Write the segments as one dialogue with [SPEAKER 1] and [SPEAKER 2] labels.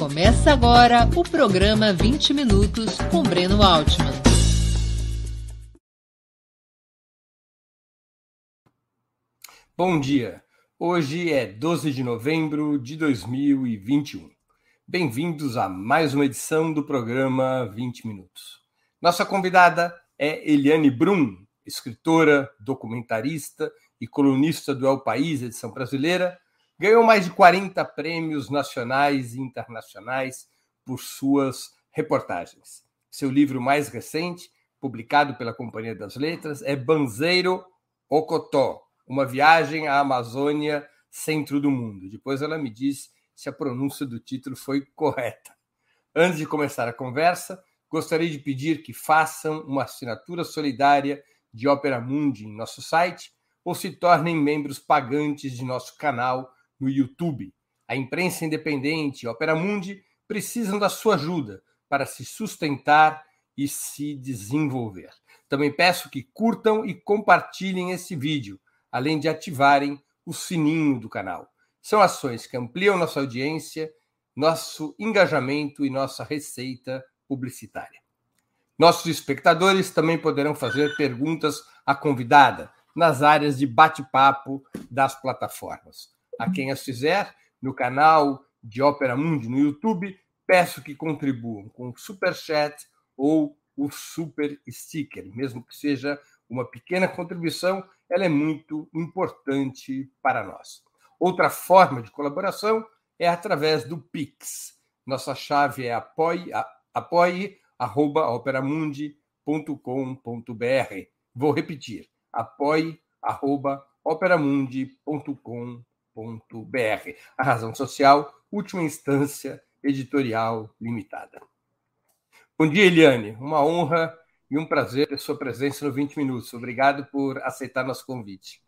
[SPEAKER 1] Começa agora o programa 20 Minutos com Breno Altman.
[SPEAKER 2] Bom dia. Hoje é 12 de novembro de 2021. Bem-vindos a mais uma edição do programa 20 Minutos. Nossa convidada é Eliane Brum, escritora, documentarista e colunista do El País, edição brasileira Ganhou mais de 40 prêmios nacionais e internacionais por suas reportagens. Seu livro mais recente, publicado pela Companhia das Letras, é Banzeiro Ocotó, uma viagem à Amazônia, centro do mundo. Depois ela me diz se a pronúncia do título foi correta. Antes de começar a conversa, gostaria de pedir que façam uma assinatura solidária de Opera Mundi em nosso site ou se tornem membros pagantes de nosso canal no YouTube. A imprensa independente e Opera Mundi precisam da sua ajuda para se sustentar e se desenvolver. Também peço que curtam e compartilhem esse vídeo, além de ativarem o sininho do canal. São ações que ampliam nossa audiência, nosso engajamento e nossa receita publicitária. Nossos espectadores também poderão fazer perguntas à convidada nas áreas de bate-papo das plataformas a quem as fizer no canal de Ópera Mundi no YouTube, peço que contribuam com o super chat ou o super sticker, mesmo que seja uma pequena contribuição, ela é muito importante para nós. Outra forma de colaboração é através do Pix. Nossa chave é apoie, apoie@operamundi.com.br. Vou repetir: apoie@operamundi.com.br www.editorial.br. A razão social, última instância editorial limitada. Bom dia, Eliane. Uma honra e um prazer ter sua presença no 20 Minutos. Obrigado por aceitar nosso convite.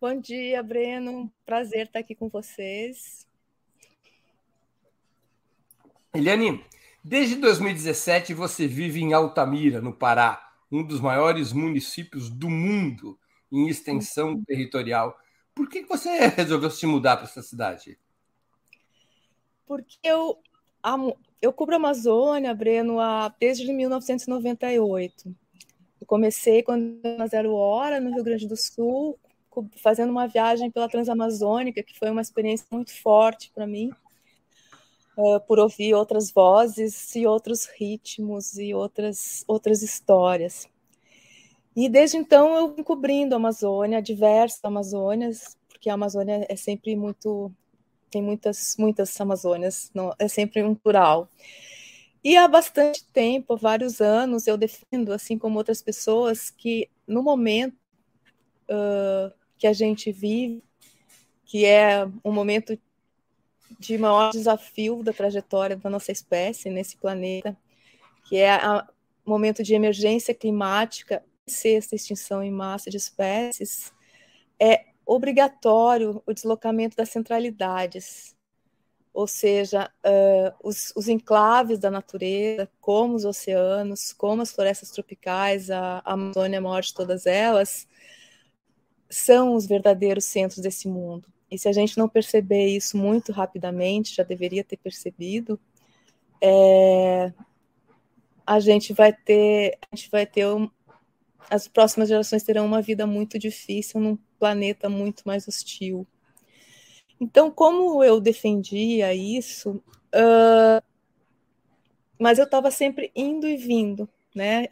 [SPEAKER 3] Bom dia, Breno. Prazer estar aqui com vocês.
[SPEAKER 2] Eliane, desde 2017 você vive em Altamira, no Pará, um dos maiores municípios do mundo em extensão uhum. territorial. Por que você resolveu se mudar para essa cidade?
[SPEAKER 3] Porque eu amo, eu cubro a Amazônia, Breno, desde 1998. Eu comecei quando na Zero Hora, no Rio Grande do Sul, fazendo uma viagem pela Transamazônica, que foi uma experiência muito forte para mim, por ouvir outras vozes e outros ritmos e outras, outras histórias. E desde então eu vim cobrindo a Amazônia, diversas Amazônias, porque a Amazônia é sempre muito tem muitas muitas Amazônias, não, é sempre um plural. E há bastante tempo, vários anos, eu defendo, assim como outras pessoas, que no momento uh, que a gente vive, que é um momento de maior desafio da trajetória da nossa espécie nesse planeta, que é o momento de emergência climática, sexta extinção em massa de espécies, é obrigatório o deslocamento das centralidades, ou seja, uh, os, os, enclaves da natureza, como os oceanos, como as florestas tropicais, a, a Amazônia, a maior de todas elas, são os verdadeiros centros desse mundo. E se a gente não perceber isso muito rapidamente, já deveria ter percebido, é, a gente vai ter, a gente vai ter um, as próximas gerações terão uma vida muito difícil num planeta muito mais hostil. Então, como eu defendia isso, uh, mas eu estava sempre indo e vindo, né?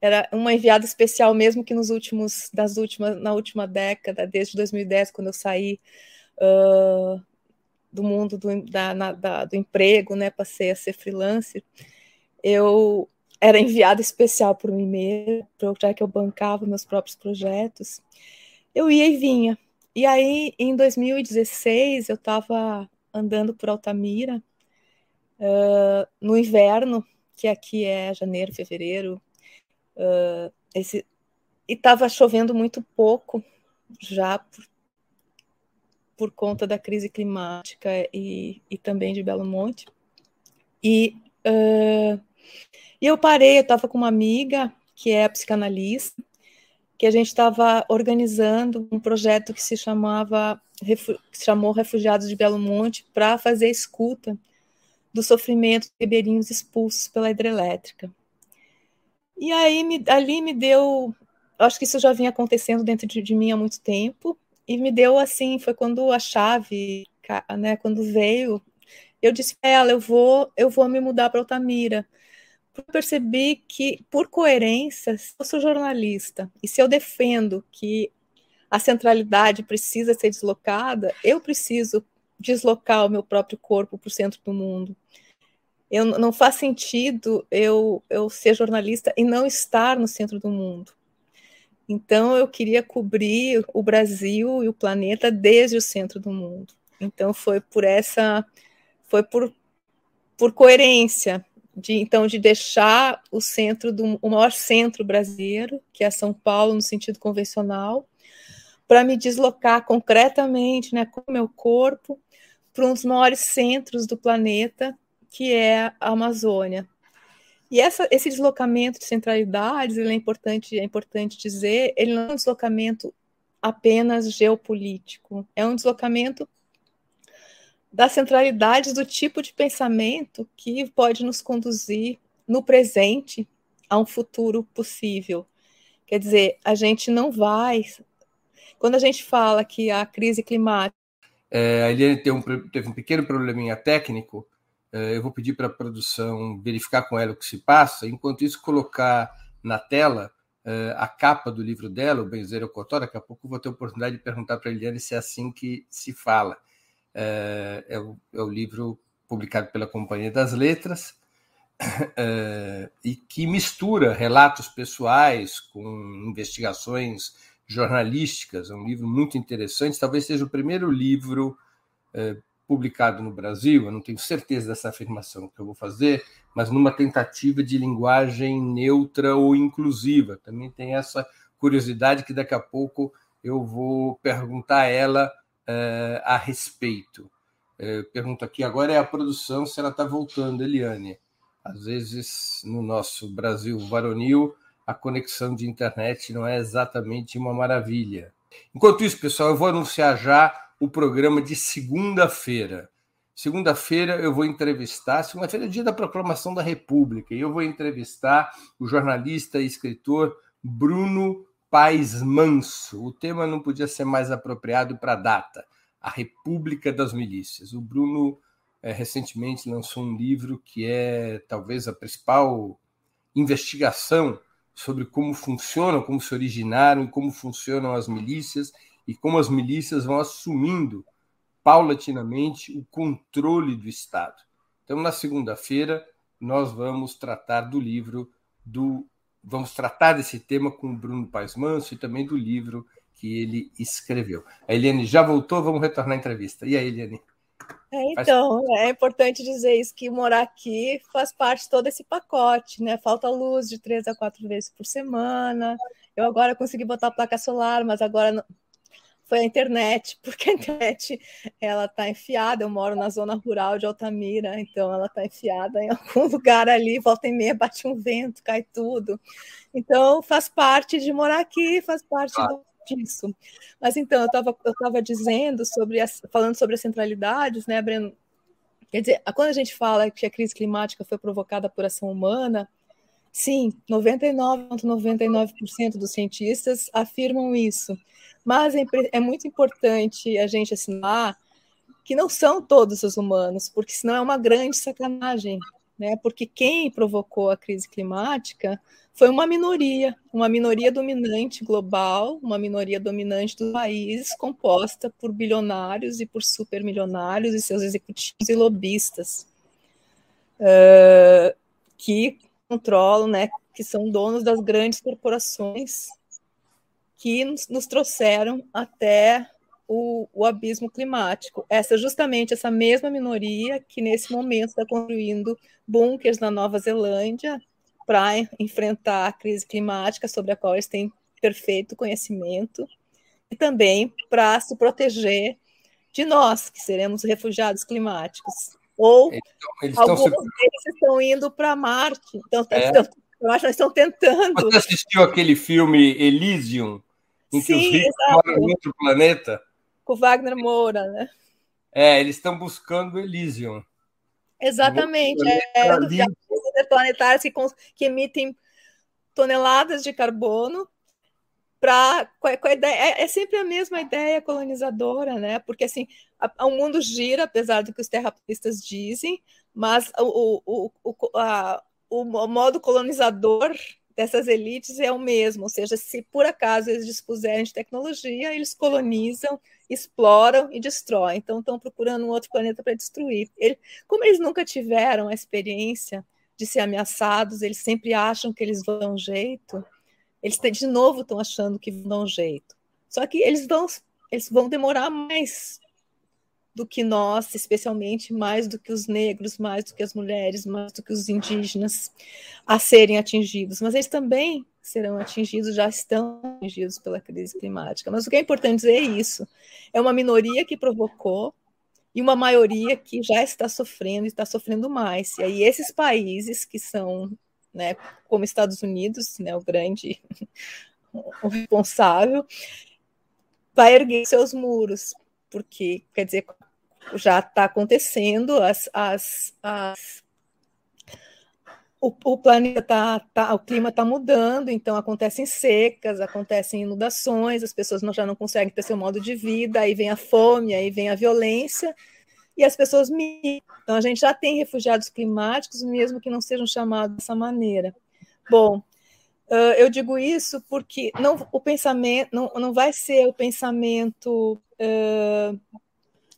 [SPEAKER 3] Era uma enviada especial mesmo que nos últimos, das últimas, na última década, desde 2010, quando eu saí uh, do mundo do, da, na, da, do emprego, né? Passei a ser freelancer. Eu era enviada especial por mim mesmo, já que eu bancava meus próprios projetos. Eu ia e vinha. E aí, em 2016, eu estava andando por Altamira, uh, no inverno, que aqui é janeiro, fevereiro, uh, esse, e estava chovendo muito pouco, já por, por, conta da crise climática e, e também de Belo Monte. E uh, e eu parei, eu estava com uma amiga que é psicanalista, que a gente estava organizando um projeto que se chamava que se chamou Refugiados de Belo Monte para fazer escuta do sofrimento de ribeirinhos expulsos pela hidrelétrica. E aí me, ali me deu, acho que isso já vinha acontecendo dentro de, de mim há muito tempo, e me deu assim, foi quando a chave, né, quando veio, eu disse para ela, eu vou, eu vou me mudar para Altamira. Percebi que, por coerência, se eu sou jornalista e se eu defendo que a centralidade precisa ser deslocada, eu preciso deslocar o meu próprio corpo para o centro do mundo. Eu, não faz sentido eu, eu ser jornalista e não estar no centro do mundo. Então, eu queria cobrir o Brasil e o planeta desde o centro do mundo. Então, foi por essa, foi por, por coerência, de então de deixar o centro do o maior centro brasileiro, que é São Paulo no sentido convencional, para me deslocar concretamente, né, com o meu corpo para um dos maiores centros do planeta, que é a Amazônia. E essa, esse deslocamento de centralidades, ele é importante, é importante dizer, ele não é um deslocamento apenas geopolítico, é um deslocamento das centralidades do tipo de pensamento que pode nos conduzir no presente a um futuro possível. Quer dizer, a gente não vai. Quando a gente fala que a crise climática.
[SPEAKER 2] É, a Eliane teve um, teve um pequeno probleminha técnico. É, eu vou pedir para a produção verificar com ela o que se passa. Enquanto isso, colocar na tela é, a capa do livro dela, o Benzeiro Cotó. Daqui a pouco eu vou ter a oportunidade de perguntar para a Eliane se é assim que se fala é, é, o, é o, livro publicado pela Companhia das Letras é, e que mistura relatos pessoais com investigações jornalísticas. É um livro muito interessante, talvez seja o primeiro livro é, publicado no Brasil. Eu não tenho certeza dessa afirmação que eu vou fazer, mas numa tentativa de linguagem neutra ou inclusiva. Também tem essa curiosidade que daqui a pouco eu vou perguntar a ela uh, a respeito. Uh, aqui agora é a produção se ela está voltando, Eliane. Às vezes, no nosso Brasil varonil, a conexão de internet não é exatamente uma maravilha. Enquanto isso, pessoal, eu vou anunciar já o programa de segunda-feira. Segunda-feira eu vou entrevistar, segunda-feira é dia da proclamação da República, e eu vou entrevistar o jornalista e escritor Bruno Paz Manso. O tema não podia ser mais apropriado para a data, a República das Milícias. O Bruno é, recentemente lançou um livro que é talvez a principal investigação sobre como funcionam, como se originaram como funcionam as milícias e como as milícias vão assumindo paulatinamente o controle do Estado. Então, na segunda-feira, nós vamos tratar do livro do vamos tratar desse tema com o Bruno Paes Manso e também do livro que ele escreveu. A Eliane já voltou, vamos retornar à entrevista. E aí, Eliane?
[SPEAKER 3] É, então, faz... é importante dizer isso, que morar aqui faz parte de todo esse pacote, né? Falta luz de três a quatro vezes por semana. Eu agora consegui botar placa solar, mas agora foi a internet, porque a internet ela está enfiada. Eu moro na zona rural de Altamira, então ela está enfiada em algum lugar ali, volta e meia, bate um vento, cai tudo. Então faz parte de morar aqui, faz parte ah. disso. Mas então, eu estava eu tava dizendo sobre as, falando sobre as centralidades, né, Breno? Quer dizer, quando a gente fala que a crise climática foi provocada por ação humana, sim, 99,99% ,99 dos cientistas afirmam isso. Mas é, é muito importante a gente assinar que não são todos os humanos, porque senão é uma grande sacanagem, né? Porque quem provocou a crise climática foi uma minoria, uma minoria dominante global, uma minoria dominante dos países, composta por bilionários e por supermilionários e seus executivos e lobistas, uh, que controlam, né, que são donos das grandes corporações que nos, trouxeram até o, o, abismo climático. Essa justamente essa mesma minoria que nesse momento está construindo bunkers na Nova Zelândia para enfrentar a crise climática sobre a qual eles têm perfeito conhecimento e também para se proteger de nós que seremos refugiados climáticos. Ou alguns estão... deles estão indo para Marte. Então, é. estão, eu acho que estão tentando.
[SPEAKER 2] Você assistiu aquele filme Elysium? Em que Sim, os ricos moram em outro planeta.
[SPEAKER 3] Com Wagner Moura, né?
[SPEAKER 2] É, eles estão buscando Elysium.
[SPEAKER 3] Exatamente. É, é, planetários que, que emitem toneladas de carbono para é, é, sempre a mesma ideia colonizadora, né? Porque assim a, o mundo gira, apesar do que os terraplanistas dizem, mas o, o, o, a, o modo colonizador dessas elites é o mesmo, ou seja, se por acaso eles dispuserem de tecnologia, eles colonizam, exploram e destroem. Então estão procurando um outro planeta para destruir. Ele, como eles nunca tiveram a experiência de ser ameaçados, eles sempre acham que eles vão dar um jeito eles de novo estão achando que vão dar um jeito. Só que eles vão, eles vão demorar mais do que nós, especialmente mais do que os negros, mais do que as mulheres, mais do que os indígenas a serem atingidos. Mas eles também serão atingidos, já estão atingidos pela crise climática. Mas o que é importante dizer é isso: é uma minoria que provocou e uma maioria que já está sofrendo e está sofrendo mais. E aí esses países que são né, como Estados Unidos, né, o grande o responsável, vai erguer seus muros, porque, quer dizer, já está acontecendo, as, as, as o, o, planeta tá, tá, o clima está mudando, então acontecem secas, acontecem inundações, as pessoas não, já não conseguem ter seu modo de vida, aí vem a fome, aí vem a violência, e as pessoas migram. Então, a gente já tem refugiados climáticos, mesmo que não sejam chamados dessa maneira. Bom, eu digo isso porque não, o pensamento não, não vai ser o pensamento uh,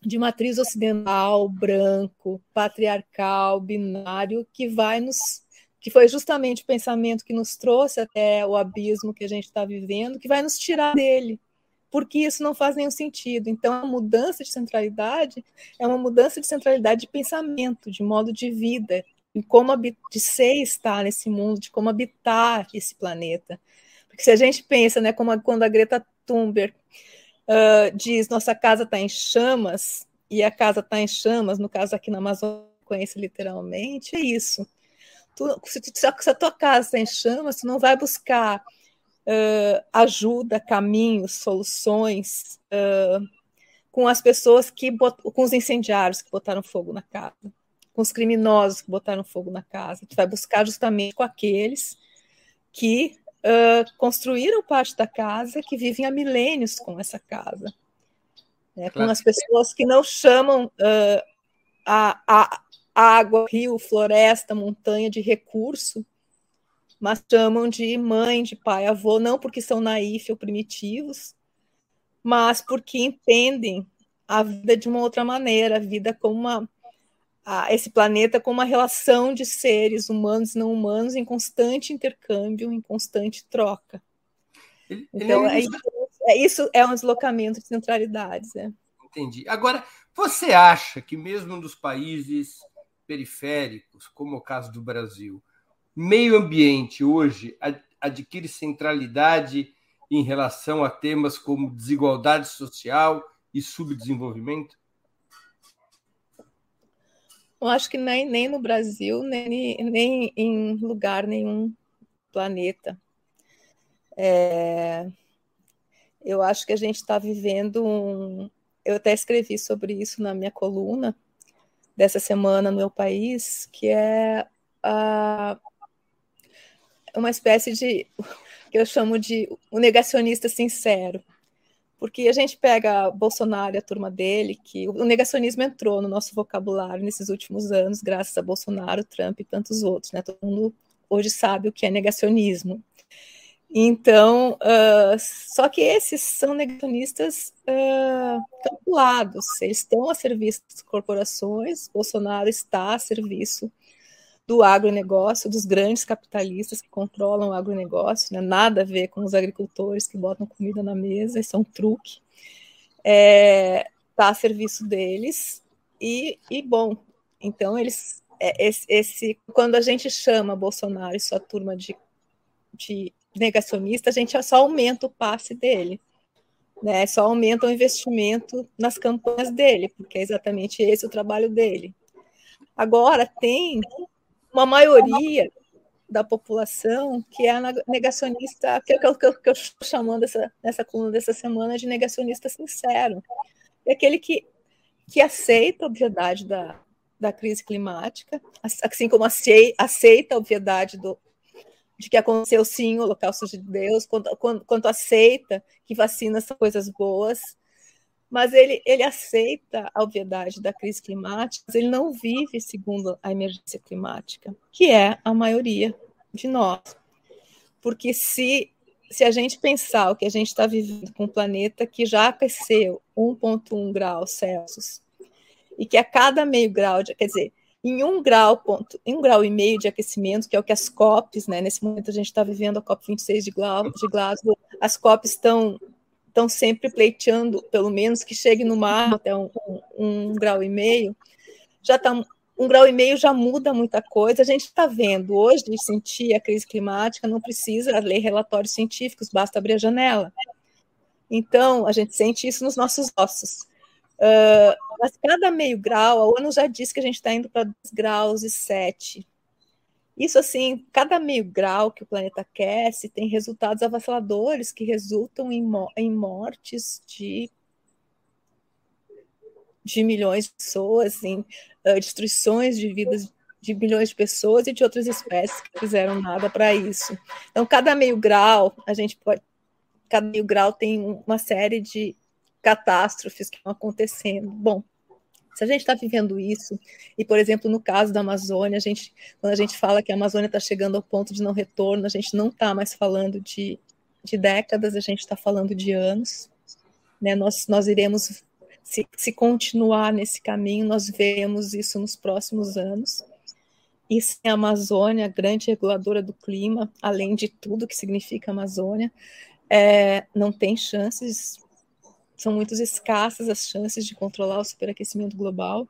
[SPEAKER 3] de matriz ocidental, branco, patriarcal, binário, que vai nos que foi justamente o pensamento que nos trouxe até o abismo que a gente está vivendo, que vai nos tirar dele porque isso não faz nenhum sentido. Então, a mudança de centralidade é uma mudança de centralidade de pensamento, de modo de vida, em como de ser estar nesse mundo, de como habitar esse planeta. Porque se a gente pensa, né, como a, quando a Greta Thunberg uh, diz nossa casa está em chamas, e a casa está em chamas, no caso aqui na Amazônia, literalmente, é isso. Tu, se, se a tua casa está em chamas, tu não vai buscar uh, ajuda, caminhos, soluções uh, com as pessoas que bot... com os incendiários que botaram fogo na casa, com os criminosos que botaram fogo na casa. Tu vai buscar justamente com aqueles que uh, construíram parte da casa, que vivem há milênios com essa casa. Né? Com as pessoas que não chamam a, a água, rio, floresta, montanha de recurso, mas chamam de mãe, de pai, avô, não porque são naif ou primitivos, mas porque entendem a vida de uma outra maneira, a vida como uma a, esse planeta como uma relação de seres humanos e não humanos em constante intercâmbio, em constante troca. Ele, então, ele é, isso, é, isso é um deslocamento de centralidades. É.
[SPEAKER 2] Entendi. Agora, você acha que mesmo nos países periféricos, como o caso do Brasil, meio ambiente hoje adquire centralidade em relação a temas como desigualdade social e subdesenvolvimento?
[SPEAKER 3] Eu acho que nem, nem no Brasil, nem, nem em lugar nenhum planeta. É, eu acho que a gente está vivendo um. Eu até escrevi sobre isso na minha coluna dessa semana no meu país, que é a, uma espécie de que eu chamo de o negacionista sincero. Porque a gente pega Bolsonaro e a turma dele, que o negacionismo entrou no nosso vocabulário nesses últimos anos, graças a Bolsonaro, Trump e tantos outros. Né? Todo mundo hoje sabe o que é negacionismo. Então, uh, só que esses são negacionistas uh, calculados, eles estão a serviço das corporações, Bolsonaro está a serviço do agronegócio, dos grandes capitalistas que controlam o agronegócio, né? nada a ver com os agricultores que botam comida na mesa, isso é um truque. Está é, tá a serviço deles, e, e bom, então eles. É, esse, esse, quando a gente chama Bolsonaro e sua turma de, de negacionista, a gente só aumenta o passe dele. Né, só aumenta o investimento nas campanhas dele, porque é exatamente esse o trabalho dele. Agora, tem uma maioria da população que é negacionista, que é o que eu, estou chamando essa, nessa coluna dessa semana de negacionista sincero. É aquele que, que aceita a obviedade da, da crise climática, assim como aceita a obviedade do, de que aconteceu sim o holocausto de Deus, quanto, quanto, quanto aceita que vacinas são coisas boas, mas ele, ele aceita a obviedade da crise climática, mas ele não vive segundo a emergência climática, que é a maioria de nós. Porque se, se a gente pensar o que a gente está vivendo com um planeta que já aqueceu 1,1 graus Celsius, e que a cada meio grau, de, quer dizer, em um grau, ponto, em um grau e meio de aquecimento, que é o que as COPs, né? Nesse momento a gente está vivendo a COP 26 de Glasgow, de Glasgow as COPs estão estão sempre pleiteando, pelo menos que chegue no mar até um, um, um grau e meio. Já está um grau e meio já muda muita coisa. A gente está vendo hoje de sentir a crise climática, não precisa ler relatórios científicos, basta abrir a janela. Então, a gente sente isso nos nossos ossos. Uh, mas cada meio grau, a ONU já disse que a gente está indo para 2 graus e 7. Isso, assim, cada meio grau que o planeta aquece tem resultados avassaladores que resultam em, em mortes de, de milhões de pessoas, em uh, destruições de vidas de milhões de pessoas e de outras espécies que fizeram nada para isso. Então, cada meio grau, a gente pode. Cada meio grau tem uma série de catástrofes que estão acontecendo. Bom, se a gente está vivendo isso, e, por exemplo, no caso da Amazônia, a gente, quando a gente fala que a Amazônia está chegando ao ponto de não retorno, a gente não está mais falando de, de décadas, a gente está falando de anos. Né? Nós, nós iremos, se, se continuar nesse caminho, nós veremos isso nos próximos anos. E sem a Amazônia, grande reguladora do clima, além de tudo que significa Amazônia, é, não tem chances são muito escassas as chances de controlar o superaquecimento global.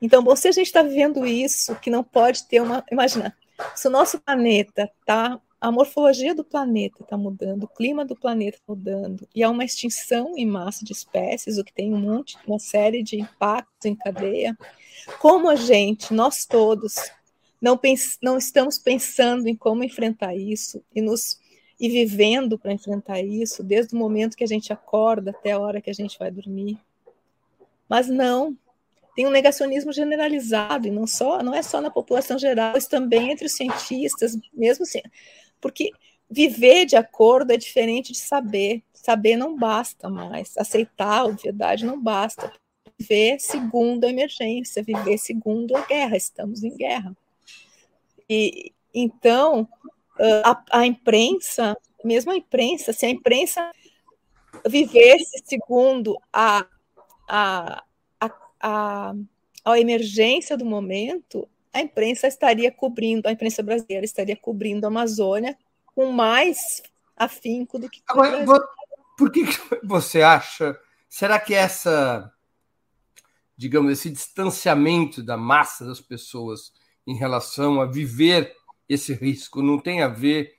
[SPEAKER 3] Então, bom, se a gente está vivendo isso, que não pode ter uma. Imagina, se o nosso planeta está. A morfologia do planeta está mudando, o clima do planeta está mudando, e há uma extinção em massa de espécies, o que tem um monte, uma série de impactos em cadeia. Como a gente, nós todos, não, pens não estamos pensando em como enfrentar isso e nos e vivendo para enfrentar isso, desde o momento que a gente acorda até a hora que a gente vai dormir. Mas não, tem um negacionismo generalizado, e não, só, não é só na população geral, mas também entre os cientistas, mesmo assim, porque viver de acordo é diferente de saber. Saber não basta mais, aceitar a obviedade não basta. Viver segundo a emergência, viver segundo a guerra, estamos em guerra. E então, a, a imprensa, mesmo a imprensa, se a imprensa vivesse segundo a, a, a, a, a emergência do momento, a imprensa estaria cobrindo, a imprensa brasileira estaria cobrindo a Amazônia com mais afinco do que.
[SPEAKER 2] Agora, por que você acha? Será que essa, digamos, esse distanciamento da massa das pessoas em relação a viver esse risco não tem a ver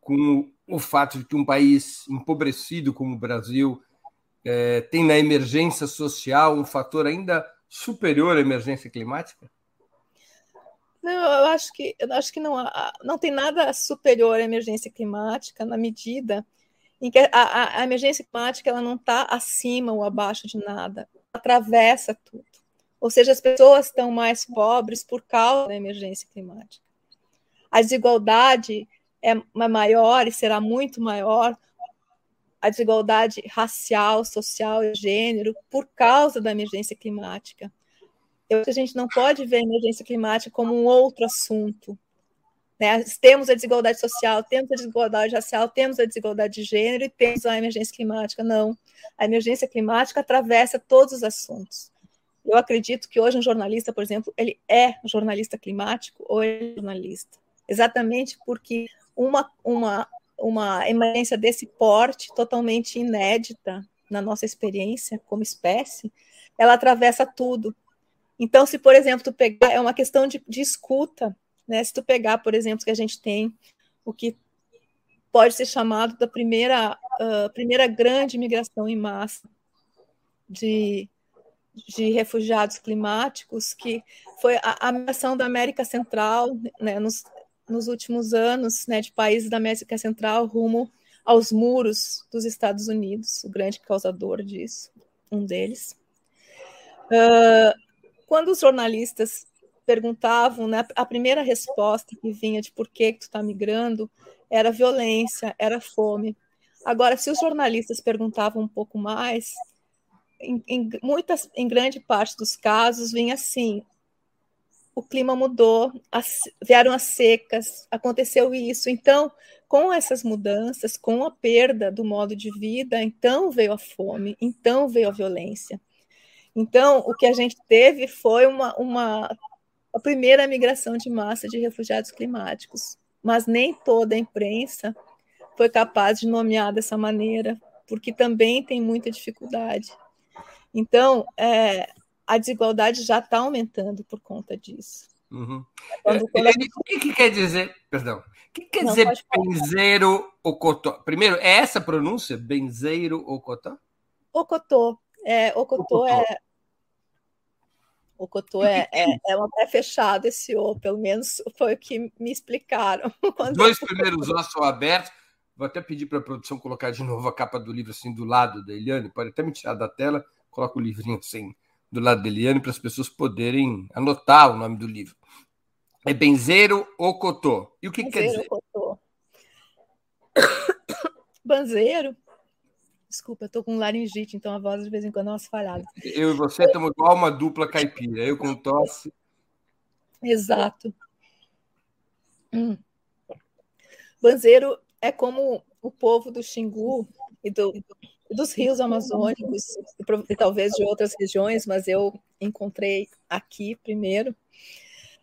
[SPEAKER 2] com o fato de que um país empobrecido como o Brasil é, tem na emergência social um fator ainda superior à emergência climática?
[SPEAKER 3] Não, eu acho que eu acho que não, não tem nada superior à emergência climática na medida em que a, a, emergência climática ela não está acima ou abaixo de nada, atravessa tudo. Ou seja, as pessoas estão mais pobres por causa da emergência climática a desigualdade é maior e será muito maior, a desigualdade racial, social e gênero, por causa da emergência climática. Eu acho que a gente não pode ver a emergência climática como um outro assunto. Né? Temos a desigualdade social, temos a desigualdade racial, temos a desigualdade de gênero e temos a emergência climática. Não. A emergência climática atravessa todos os assuntos. Eu acredito que hoje um jornalista, por exemplo, ele é jornalista climático ou é jornalista exatamente porque uma, uma, uma emergência desse porte, totalmente inédita na nossa experiência como espécie, ela atravessa tudo. Então, se, por exemplo, tu pegar, é uma questão de, de escuta, né? Se tu pegar, por exemplo, que a gente tem o que pode ser chamado da primeira, uh, primeira grande migração em massa de, de refugiados climáticos, que foi a, a migração da América Central, né, nos, nos últimos anos né, de países da América Central rumo aos muros dos Estados Unidos, o grande causador disso, um deles. Uh, quando os jornalistas perguntavam, né, a primeira resposta que vinha de por que, que tu está migrando era violência, era fome. Agora, se os jornalistas perguntavam um pouco mais, em, em, muitas, em grande parte dos casos, vinha assim: o clima mudou, as, vieram as secas, aconteceu isso. Então, com essas mudanças, com a perda do modo de vida, então veio a fome, então veio a violência. Então, o que a gente teve foi uma, uma a primeira migração de massa de refugiados climáticos, mas nem toda a imprensa foi capaz de nomear dessa maneira, porque também tem muita dificuldade. Então, é, a desigualdade já está aumentando por conta disso.
[SPEAKER 2] Uhum. Quando, quando gente... O que, que, quer dizer, perdão, o que quer Não, dizer benzeiro ocotó? Primeiro, é essa pronúncia, benzeiro ocotó?
[SPEAKER 3] Ocotô, é, ocotô, ocotô. é Ocotô é, é, é um pé fechado esse O, pelo menos foi o que me explicaram.
[SPEAKER 2] Os dois primeiros ossos são abertos. Vou até pedir para a produção colocar de novo a capa do livro assim do lado da Eliane, pode até me tirar da tela, coloca o livrinho assim do lado da Eliane para as pessoas poderem anotar o nome do livro. É Benzeiro Ocotô. E o que, que quer dizer? Ocotô.
[SPEAKER 3] Banzeiro. Desculpa, eu tô com laringite, então a voz de vez em quando é umas falhadas.
[SPEAKER 2] Eu e você estamos igual uma dupla caipira. Eu com tosse.
[SPEAKER 3] Exato. Hum. Banzeiro é como o povo do Xingu e do, dos rios amazônicos e, talvez de outras regiões, mas eu encontrei aqui primeiro.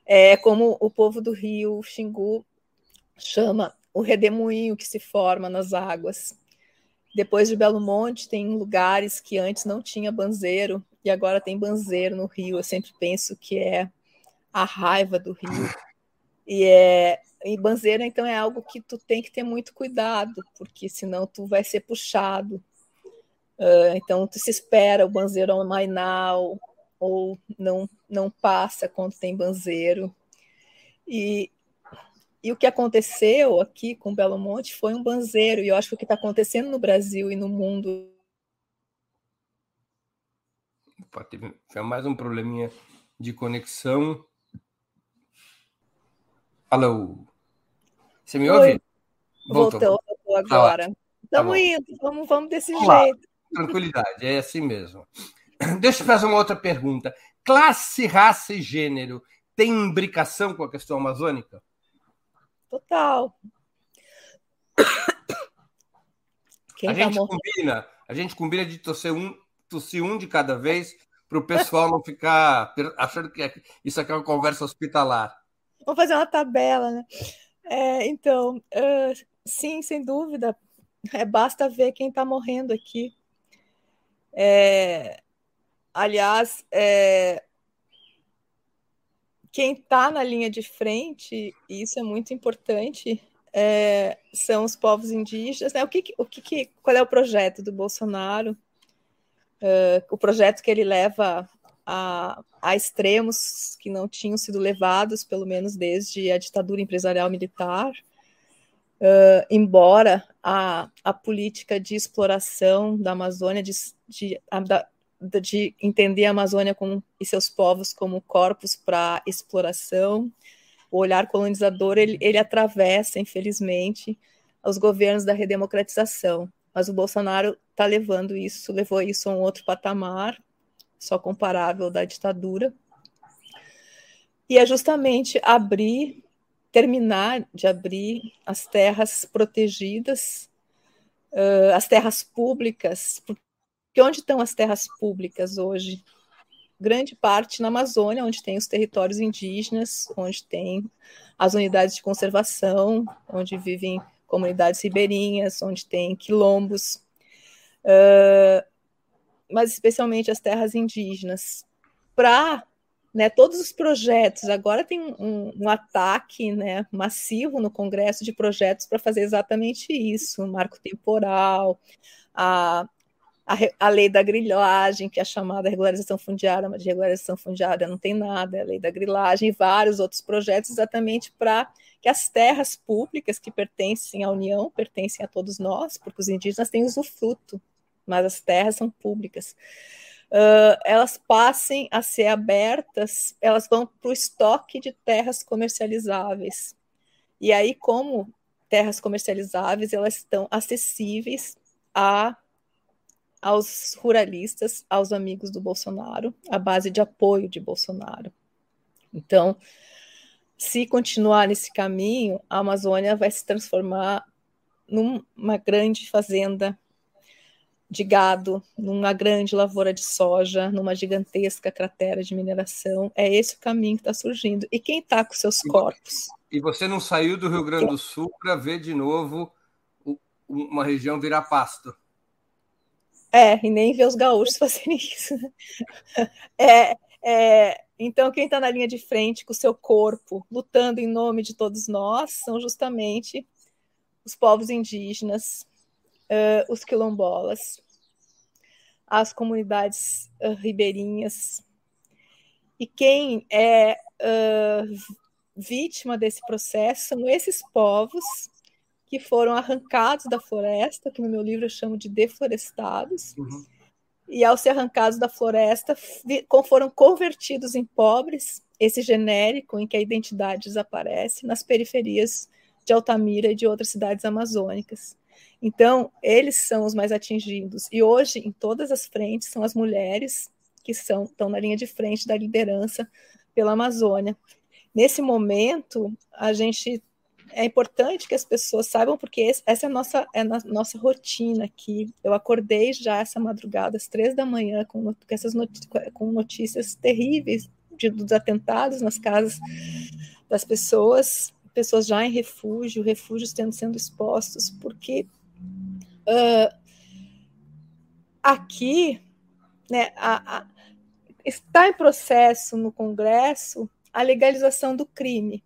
[SPEAKER 3] É como o povo do rio Xingu chama o redemoinho que se forma nas águas. Depois de Belo Monte, tem lugares que antes não tinha banzeiro e agora tem banzeiro no rio. Eu sempre penso que é a raiva do rio. E é e banzeiro então é algo que tu tem que ter muito cuidado, porque senão tu vai ser puxado Uh, então, tu se espera o banzeiro mainal ou não, não passa quando tem banzeiro. E, e o que aconteceu aqui com Belo Monte foi um banzeiro, e eu acho que o que está acontecendo no Brasil e no mundo.
[SPEAKER 2] Opa, teve mais um probleminha de conexão. Alô? Você me ouve?
[SPEAKER 3] Voltou, voltou, voltou tá agora. Estamos tá indo, vamos, vamos desse vamos jeito. Lá.
[SPEAKER 2] Tranquilidade, é assim mesmo. Deixa eu fazer uma outra pergunta. Classe, raça e gênero tem imbricação com a questão amazônica?
[SPEAKER 3] Total.
[SPEAKER 2] Quem a tá gente combina, a gente combina de tossir um, tossir um de cada vez para o pessoal não ficar achando que isso aqui é uma conversa hospitalar.
[SPEAKER 3] Vamos fazer uma tabela, né? É, então, uh, sim, sem dúvida. É, basta ver quem está morrendo aqui. É, aliás, é, quem está na linha de frente, e isso é muito importante, é, são os povos indígenas. Né? O que, o que, qual é o projeto do Bolsonaro? Uh, o projeto que ele leva a, a, extremos que não tinham sido levados, pelo menos desde a ditadura empresarial militar, uh, embora a, a política de exploração da Amazônia, de, de, de entender a Amazônia como, e seus povos como corpos para exploração, o olhar colonizador ele, ele atravessa, infelizmente, os governos da redemocratização. Mas o Bolsonaro está levando isso, levou isso a um outro patamar, só comparável da ditadura. E é justamente abrir terminar de abrir as terras protegidas, uh, as terras públicas, porque onde estão as terras públicas hoje? Grande parte na Amazônia, onde tem os territórios indígenas, onde tem as unidades de conservação, onde vivem comunidades ribeirinhas, onde tem quilombos, uh, mas especialmente as terras indígenas, para né, todos os projetos, agora tem um, um, ataque né, massivo no Congresso de projetos para fazer exatamente isso, marco temporal, a, a, a, lei da grilagem, que é a chamada regularização fundiária, mas de regularização fundiária não tem nada, é a lei da grilagem, e vários outros projetos exatamente para que as terras públicas que pertencem à União, pertencem a todos nós, porque os indígenas têm usufruto, mas as terras são públicas uh, elas passem a ser abertas, elas vão para o estoque de terras comercializáveis. E aí, como terras comercializáveis, elas estão acessíveis a, aos ruralistas, aos amigos do Bolsonaro, a base de apoio de Bolsonaro. Então, se continuar nesse caminho, a Amazônia vai se transformar numa grande fazenda de gado, numa grande lavoura de soja, numa gigantesca cratera de mineração. É esse o caminho que está surgindo. E quem está com seus corpos?
[SPEAKER 2] E você não saiu do Rio Grande do Sul para ver de novo uma região virar pasto?
[SPEAKER 3] É, e nem ver os gaúchos fazerem isso. É, é, então, quem está na linha de frente com o seu corpo, lutando em nome de todos nós, são justamente os povos indígenas, uh, os quilombolas, as comunidades uh, ribeirinhas. E quem é uh, vítima desse processo são esses povos que foram arrancados da floresta, que no meu livro eu chamo de deflorestados, uhum. e ao ser arrancados da floresta foram convertidos em pobres, esse genérico em que a identidade desaparece, nas periferias de Altamira e de outras cidades amazônicas. Então, eles são os mais atingidos. E hoje, em todas as frentes, são as mulheres que são, estão na linha de frente da liderança pela Amazônia. Nesse momento, a gente é importante que as pessoas saibam, porque essa é a nossa, é a nossa rotina aqui. Eu acordei já essa madrugada, às três da manhã, com, com essas notícias, com notícias terríveis de, dos atentados nas casas das pessoas, pessoas já em refúgio, refúgios tendo sendo expostos, porque uh, aqui né, a, a, está em processo no Congresso a legalização do crime.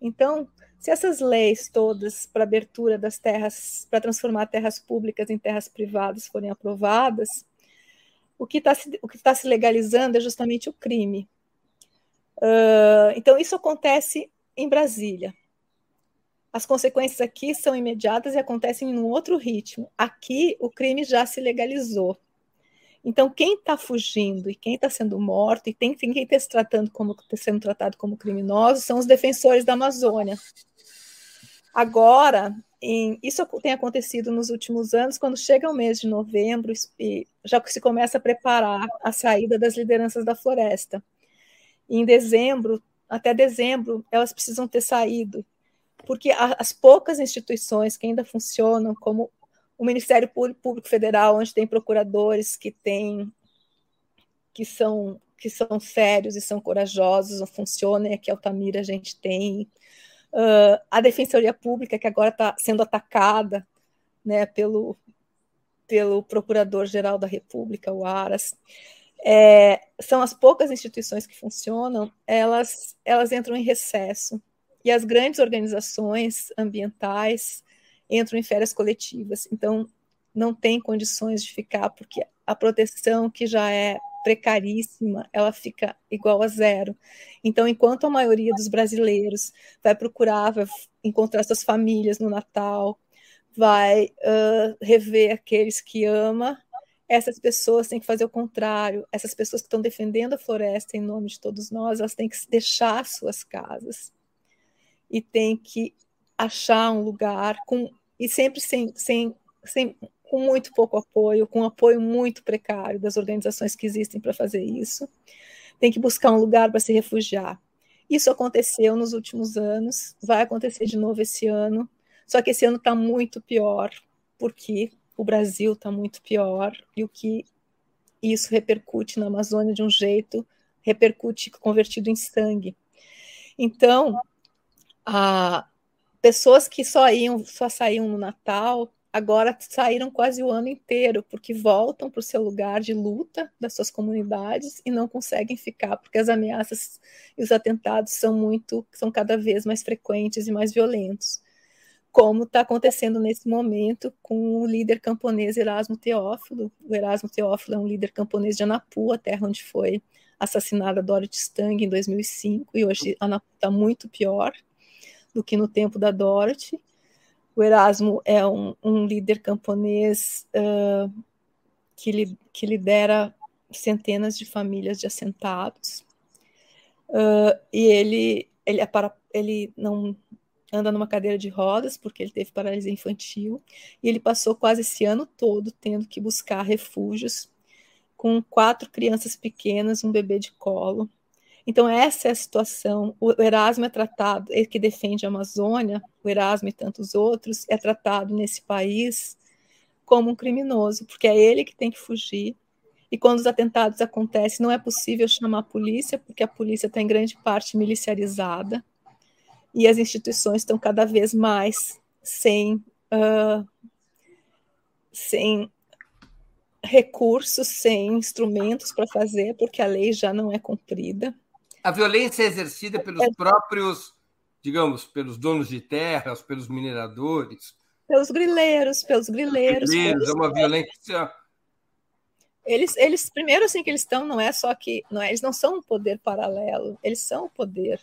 [SPEAKER 3] Então, se essas leis todas para abertura das terras, para transformar terras públicas em terras privadas forem aprovadas, o que está se, tá se legalizando é justamente o crime. Uh, então, isso acontece em Brasília. As consequências aqui são imediatas e acontecem em um outro ritmo. Aqui, o crime já se legalizou. Então, quem está fugindo e quem está sendo morto e tem, quem está se tratando como sendo tratado como criminoso são os defensores da Amazônia. Agora, em, isso tem acontecido nos últimos anos, quando chega o mês de novembro, já se começa a preparar a saída das lideranças da floresta. Em dezembro, até dezembro, elas precisam ter saído, porque as poucas instituições que ainda funcionam, como o Ministério Público Federal, onde tem procuradores que têm que são que são sérios e são corajosos, não funciona, e aqui Altamira a gente tem uh, a Defensoria Pública, que agora está sendo atacada né, pelo, pelo Procurador-Geral da República, o Aras. É, são as poucas instituições que funcionam, elas, elas entram em recesso. E as grandes organizações ambientais entram em férias coletivas. Então, não tem condições de ficar, porque a proteção que já é precaríssima, ela fica igual a zero. Então, enquanto a maioria dos brasileiros vai procurar, vai encontrar suas famílias no Natal, vai uh, rever aqueles que ama, essas pessoas têm que fazer o contrário. Essas pessoas que estão defendendo a floresta em nome de todos nós, elas têm que deixar suas casas e têm que achar um lugar com e sempre sem, sem, sem com muito pouco apoio, com apoio muito precário das organizações que existem para fazer isso. Tem que buscar um lugar para se refugiar. Isso aconteceu nos últimos anos, vai acontecer de novo esse ano, só que esse ano está muito pior, porque o Brasil está muito pior, e o que isso repercute na Amazônia de um jeito, repercute convertido em sangue. Então, a, pessoas que só iam, só saíam no Natal, agora saíram quase o ano inteiro, porque voltam para o seu lugar de luta das suas comunidades e não conseguem ficar, porque as ameaças e os atentados são muito, são cada vez mais frequentes e mais violentos. Como está acontecendo nesse momento com o líder camponês Erasmo Teófilo. O Erasmo Teófilo é um líder camponês de Anapu, a terra onde foi assassinada Dorothy Stang em 2005, e hoje Anapu está muito pior do que no tempo da Dorothy o Erasmo é um, um líder camponês uh, que, li, que lidera centenas de famílias de assentados. Uh, e ele, ele, é para, ele não anda numa cadeira de rodas porque ele teve paralisia infantil e ele passou quase esse ano todo tendo que buscar refúgios com quatro crianças pequenas, um bebê de colo. Então essa é a situação. O Erasmo é tratado, ele que defende a Amazônia, o Erasmo e tantos outros, é tratado nesse país como um criminoso, porque é ele que tem que fugir. E quando os atentados acontecem, não é possível chamar a polícia, porque a polícia está em grande parte miliciarizada e as instituições estão cada vez mais sem, uh, sem recursos, sem instrumentos para fazer, porque a lei já não é cumprida.
[SPEAKER 2] A violência é exercida pelos é... próprios, digamos, pelos donos de terras, pelos mineradores.
[SPEAKER 3] Pelos grileiros, pelos grileiros.
[SPEAKER 2] grileiros é uma violência.
[SPEAKER 3] Eles, eles, primeiro, assim, que eles estão, não é só que. Não é, eles não são um poder paralelo, eles são o poder.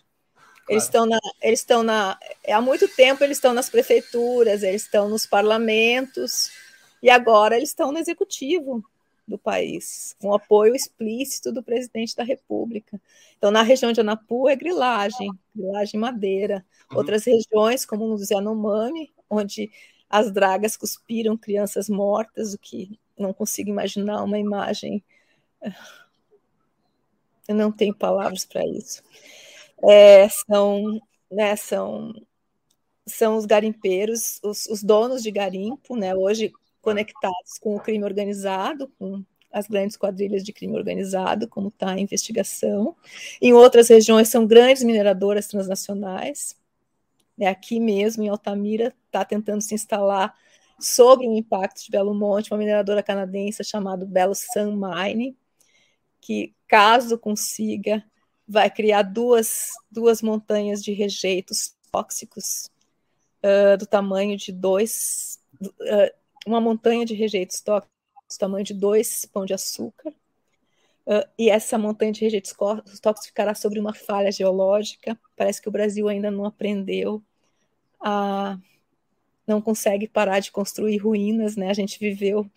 [SPEAKER 3] Eles estão na, eles estão na, há muito tempo eles estão nas prefeituras, eles estão nos parlamentos e agora eles estão no executivo do país, com apoio explícito do presidente da República. Então, na região de Anapu é grilagem, grilagem madeira. Uhum. Outras regiões, como no Yanomami, onde as dragas cuspiram crianças mortas, o que não consigo imaginar uma imagem. Eu não tenho palavras para isso é, são, né, são, são os garimpeiros, os, os donos de garimpo, né, hoje conectados com o crime organizado, com as grandes quadrilhas de crime organizado, como está a investigação. Em outras regiões são grandes mineradoras transnacionais. Né, aqui mesmo, em Altamira, está tentando se instalar sobre o impacto de Belo Monte, uma mineradora canadense chamada Belo Sun Mine, que, caso consiga vai criar duas, duas montanhas de rejeitos tóxicos uh, do tamanho de dois, uh, uma montanha de rejeitos tóxicos tamanho de dois pão de açúcar. Uh, e essa montanha de rejeitos tóxicos ficará sobre uma falha geológica. Parece que o Brasil ainda não aprendeu a não consegue parar de construir ruínas, né? A gente viveu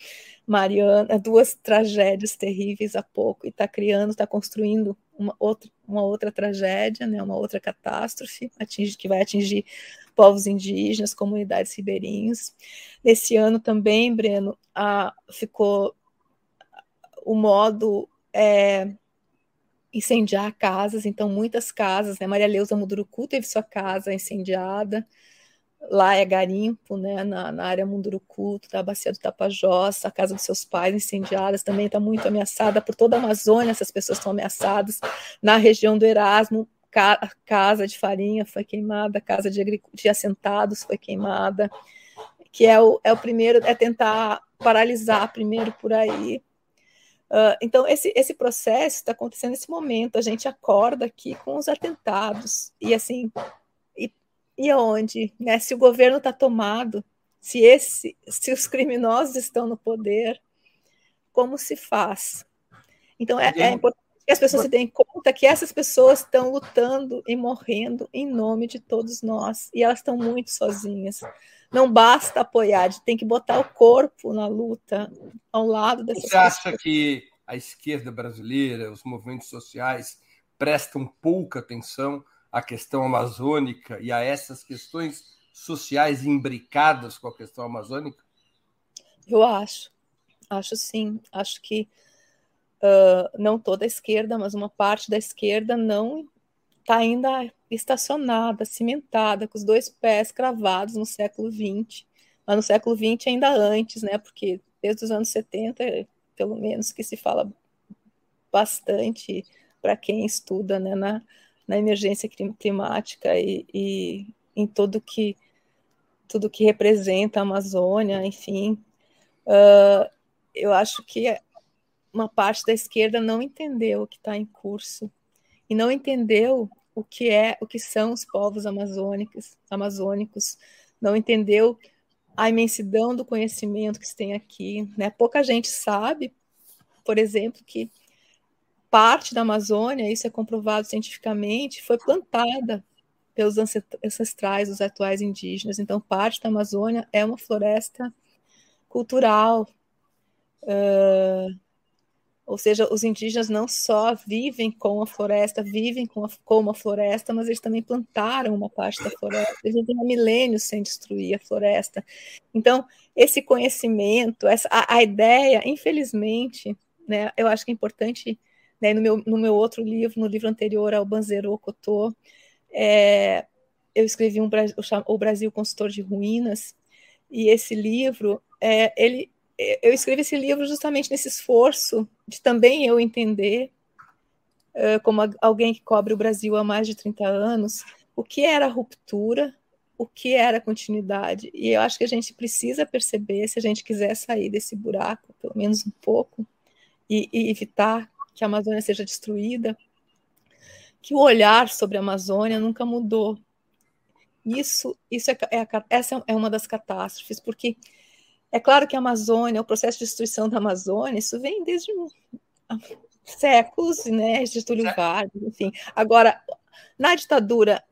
[SPEAKER 3] Mariana, duas tragédias terríveis há pouco e está criando, está construindo uma outra, uma outra tragédia, né? Uma outra catástrofe atinge, que vai atingir povos indígenas, comunidades ribeirinhas. Nesse ano também, Breno, a, ficou o modo é, incendiar casas, então muitas casas, né? Maria Leusa Mudurucu teve sua casa incendiada, lá é garimpo, né, na, na área Munduruku, da bacia do Tapajós, a casa dos seus pais incendiadas, também está muito ameaçada por toda a Amazônia, essas pessoas estão ameaçadas, na região do Erasmo, ca, casa de farinha foi queimada, casa de, de assentados foi queimada, que é o, é o primeiro, é tentar paralisar primeiro por aí, Uh, então, esse, esse processo está acontecendo nesse momento. A gente acorda aqui com os atentados. E, assim, e aonde? Né? Se o governo está tomado, se, esse, se os criminosos estão no poder, como se faz? Então, é, é importante que as pessoas se deem conta que essas pessoas estão lutando e morrendo em nome de todos nós, e elas estão muito sozinhas. Não basta apoiar, tem que botar o corpo na luta ao lado dessas
[SPEAKER 2] Você pessoas. acha que a esquerda brasileira, os movimentos sociais prestam pouca atenção à questão amazônica e a essas questões sociais imbricadas com a questão amazônica?
[SPEAKER 3] Eu acho, acho sim. Acho que uh, não toda a esquerda, mas uma parte da esquerda não está ainda estacionada, cimentada, com os dois pés cravados no século XX. Mas no século XX ainda antes, né? Porque desde os anos 70, pelo menos, que se fala bastante para quem estuda né, na, na emergência climática e, e em tudo que tudo que representa a Amazônia, enfim, uh, eu acho que uma parte da esquerda não entendeu o que está em curso e não entendeu o que é, o que são os povos amazônicos, amazônicos, não entendeu a imensidão do conhecimento que se tem aqui, né? Pouca gente sabe, por exemplo, que parte da Amazônia, isso é comprovado cientificamente, foi plantada pelos ancestrais, os atuais indígenas. Então, parte da Amazônia é uma floresta cultural, uh, Ou seja, os indígenas não só vivem com a floresta, vivem com a, como a floresta, mas eles também plantaram uma parte da floresta, eles vivem há milênios sem destruir a floresta. Então, esse conhecimento, essa, a, a ideia, infelizmente, né, eu acho que é importante, né, no, meu, no meu outro livro, no livro anterior ao Banzero Cotô, é, eu escrevi um, o Brasil Consultor de Ruínas, e esse livro, é, ele eu escrevi esse livro justamente nesse esforço de também eu entender, como alguém que cobre o Brasil há mais de 30 anos, o que era ruptura, o que era continuidade. E eu acho que a gente precisa perceber, se a gente quiser sair desse buraco, pelo menos um pouco, e, e evitar que a Amazônia seja destruída, que o olhar sobre a Amazônia nunca mudou. Isso, isso é, é, essa é uma das catástrofes, porque é claro que a Amazônia, o processo de destruição da Amazônia, isso vem desde séculos, né? Getúlio Vargas, enfim. Agora, na ditadura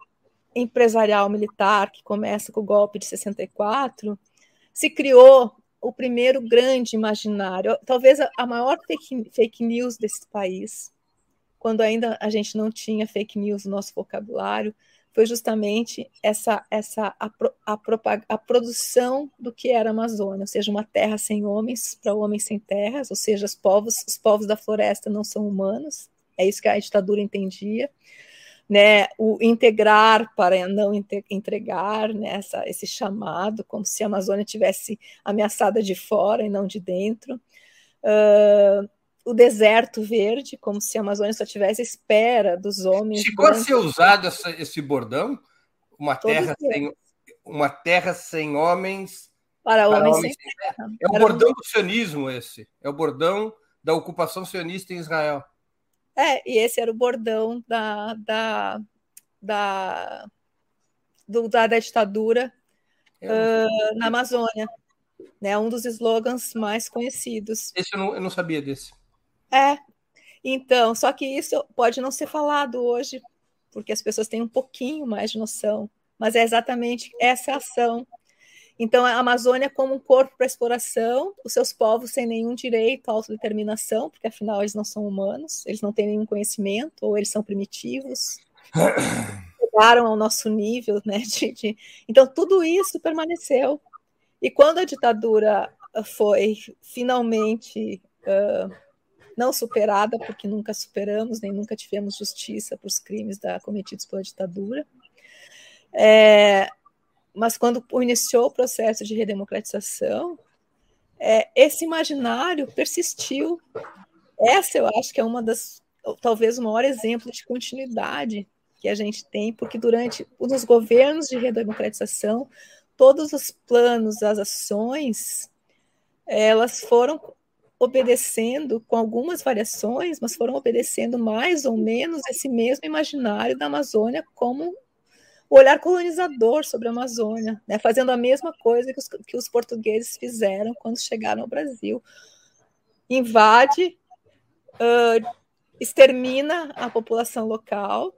[SPEAKER 3] empresarial militar, que começa com o golpe de 64, se criou o primeiro grande imaginário, talvez a maior fake, fake news desse país, quando ainda a gente não tinha fake news no nosso vocabulário, foi justamente essa, essa a, a, a, produção do que era a Amazônia, ou seja, uma terra sem homens para homens sem terras, ou seja, os povos, os povos da floresta não são humanos, é isso que a ditadura entendia, né, o integrar para não entregar, né, essa, esse chamado, como se a Amazônia tivesse ameaçada de fora e não de dentro. O deserto verde, como se a Amazônia só tivesse espera dos homens.
[SPEAKER 2] Chegou a ser usado essa, esse bordão? Uma terra, sem, uma terra sem homens.
[SPEAKER 3] Para, para homens, homens, sem terra. terra.
[SPEAKER 2] É o bordão do sionismo, esse. É o bordão da ocupação sionista em Israel.
[SPEAKER 3] É, e esse era o bordão da, da, da, do, da, da ditadura uh, na Amazônia. Né, um dos slogans mais conhecidos.
[SPEAKER 2] Esse eu não, eu não sabia desse.
[SPEAKER 3] É. Então, só que isso pode não ser falado hoje, porque as pessoas têm um pouquinho mais de noção, mas é exatamente essa ação. Então, a Amazônia como um corpo para exploração, os seus povos sem nenhum direito à autodeterminação, porque afinal eles não são humanos, eles não têm nenhum conhecimento, ou eles são primitivos, chegaram ao nosso nível, né? De, de... Então, tudo isso permaneceu. E quando a ditadura foi finalmente uh, não superada, porque nunca superamos, nem nunca tivemos justiça para os crimes da, cometidos pela ditadura. É, mas quando iniciou o processo de redemocratização, é, esse imaginário persistiu. Essa eu acho que é uma das, talvez o maior exemplo de continuidade que a gente tem, porque durante os governos de redemocratização, todos os planos, as ações, elas foram obedecendo, com algumas variações, mas foram obedecendo mais ou menos esse mesmo imaginário da Amazônia como o olhar colonizador sobre a Amazônia, né? fazendo a mesma coisa que os, que os portugueses fizeram quando chegaram ao Brasil. Invade, uh, extermina a população local,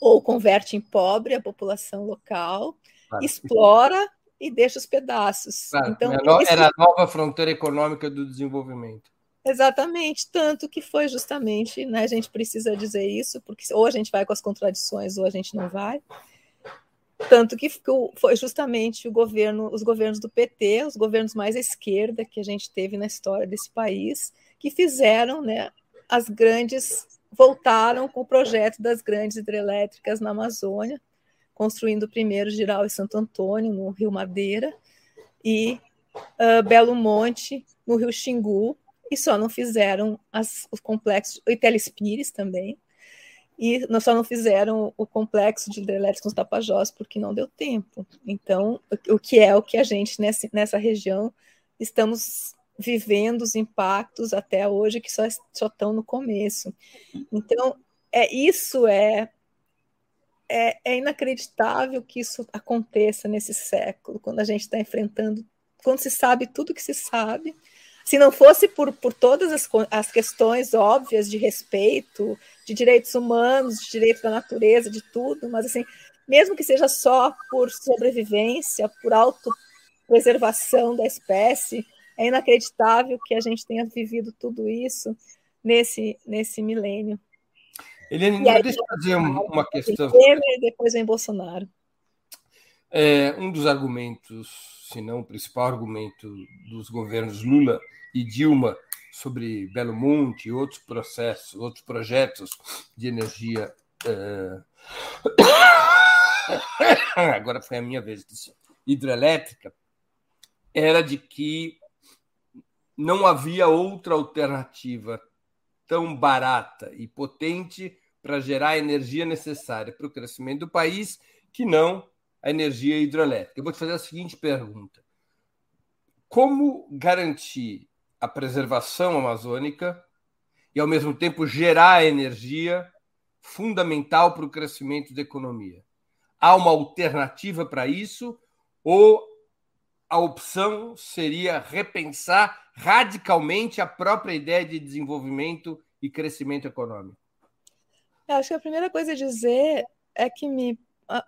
[SPEAKER 3] ou converte em pobre a população local, explora e deixa os pedaços.
[SPEAKER 2] Então, era, esse... era a nova fronteira econômica do desenvolvimento.
[SPEAKER 3] Exatamente, tanto que foi justamente, né, a gente precisa dizer isso, porque ou a gente vai com as contradições ou a gente não vai. Tanto que foi justamente o governo, os governos do PT, os governos mais à esquerda que a gente teve na história desse país, que fizeram, né, as grandes voltaram com o projeto das grandes hidrelétricas na Amazônia, construindo primeiro Giral e Santo Antônio, no Rio Madeira, e uh, Belo Monte, no Rio Xingu, e só não fizeram as, os complexos, e Telespires também, e só não fizeram o complexo de hidrelétricos Tapajós porque não deu tempo. Então, o que é o que a gente nessa, nessa região estamos vivendo os impactos até hoje que só, só estão no começo. Então, é isso é é, é inacreditável que isso aconteça nesse século, quando a gente está enfrentando, quando se sabe tudo que se sabe. Se não fosse por, por todas as, as questões óbvias de respeito, de direitos humanos, de direito da natureza, de tudo, mas assim, mesmo que seja só por sobrevivência, por autopreservação da espécie, é inacreditável que a gente tenha vivido tudo isso nesse, nesse milênio.
[SPEAKER 2] Eliane, aí, deixa eu fazer uma questão.
[SPEAKER 3] e depois vem Bolsonaro.
[SPEAKER 2] É, um dos argumentos, se não o principal argumento dos governos Lula e Dilma sobre Belo Monte e outros processos, outros projetos de energia. É... Agora foi a minha vez disso. Hidrelétrica, era de que não havia outra alternativa tão barata e potente para gerar a energia necessária para o crescimento do país que não a energia hidrelétrica. Eu vou te fazer a seguinte pergunta: Como garantir a preservação amazônica e, ao mesmo tempo, gerar a energia fundamental para o crescimento da economia? Há uma alternativa para isso ou a opção seria repensar radicalmente a própria ideia de desenvolvimento e crescimento econômico?
[SPEAKER 3] Eu acho que a primeira coisa a dizer é que me,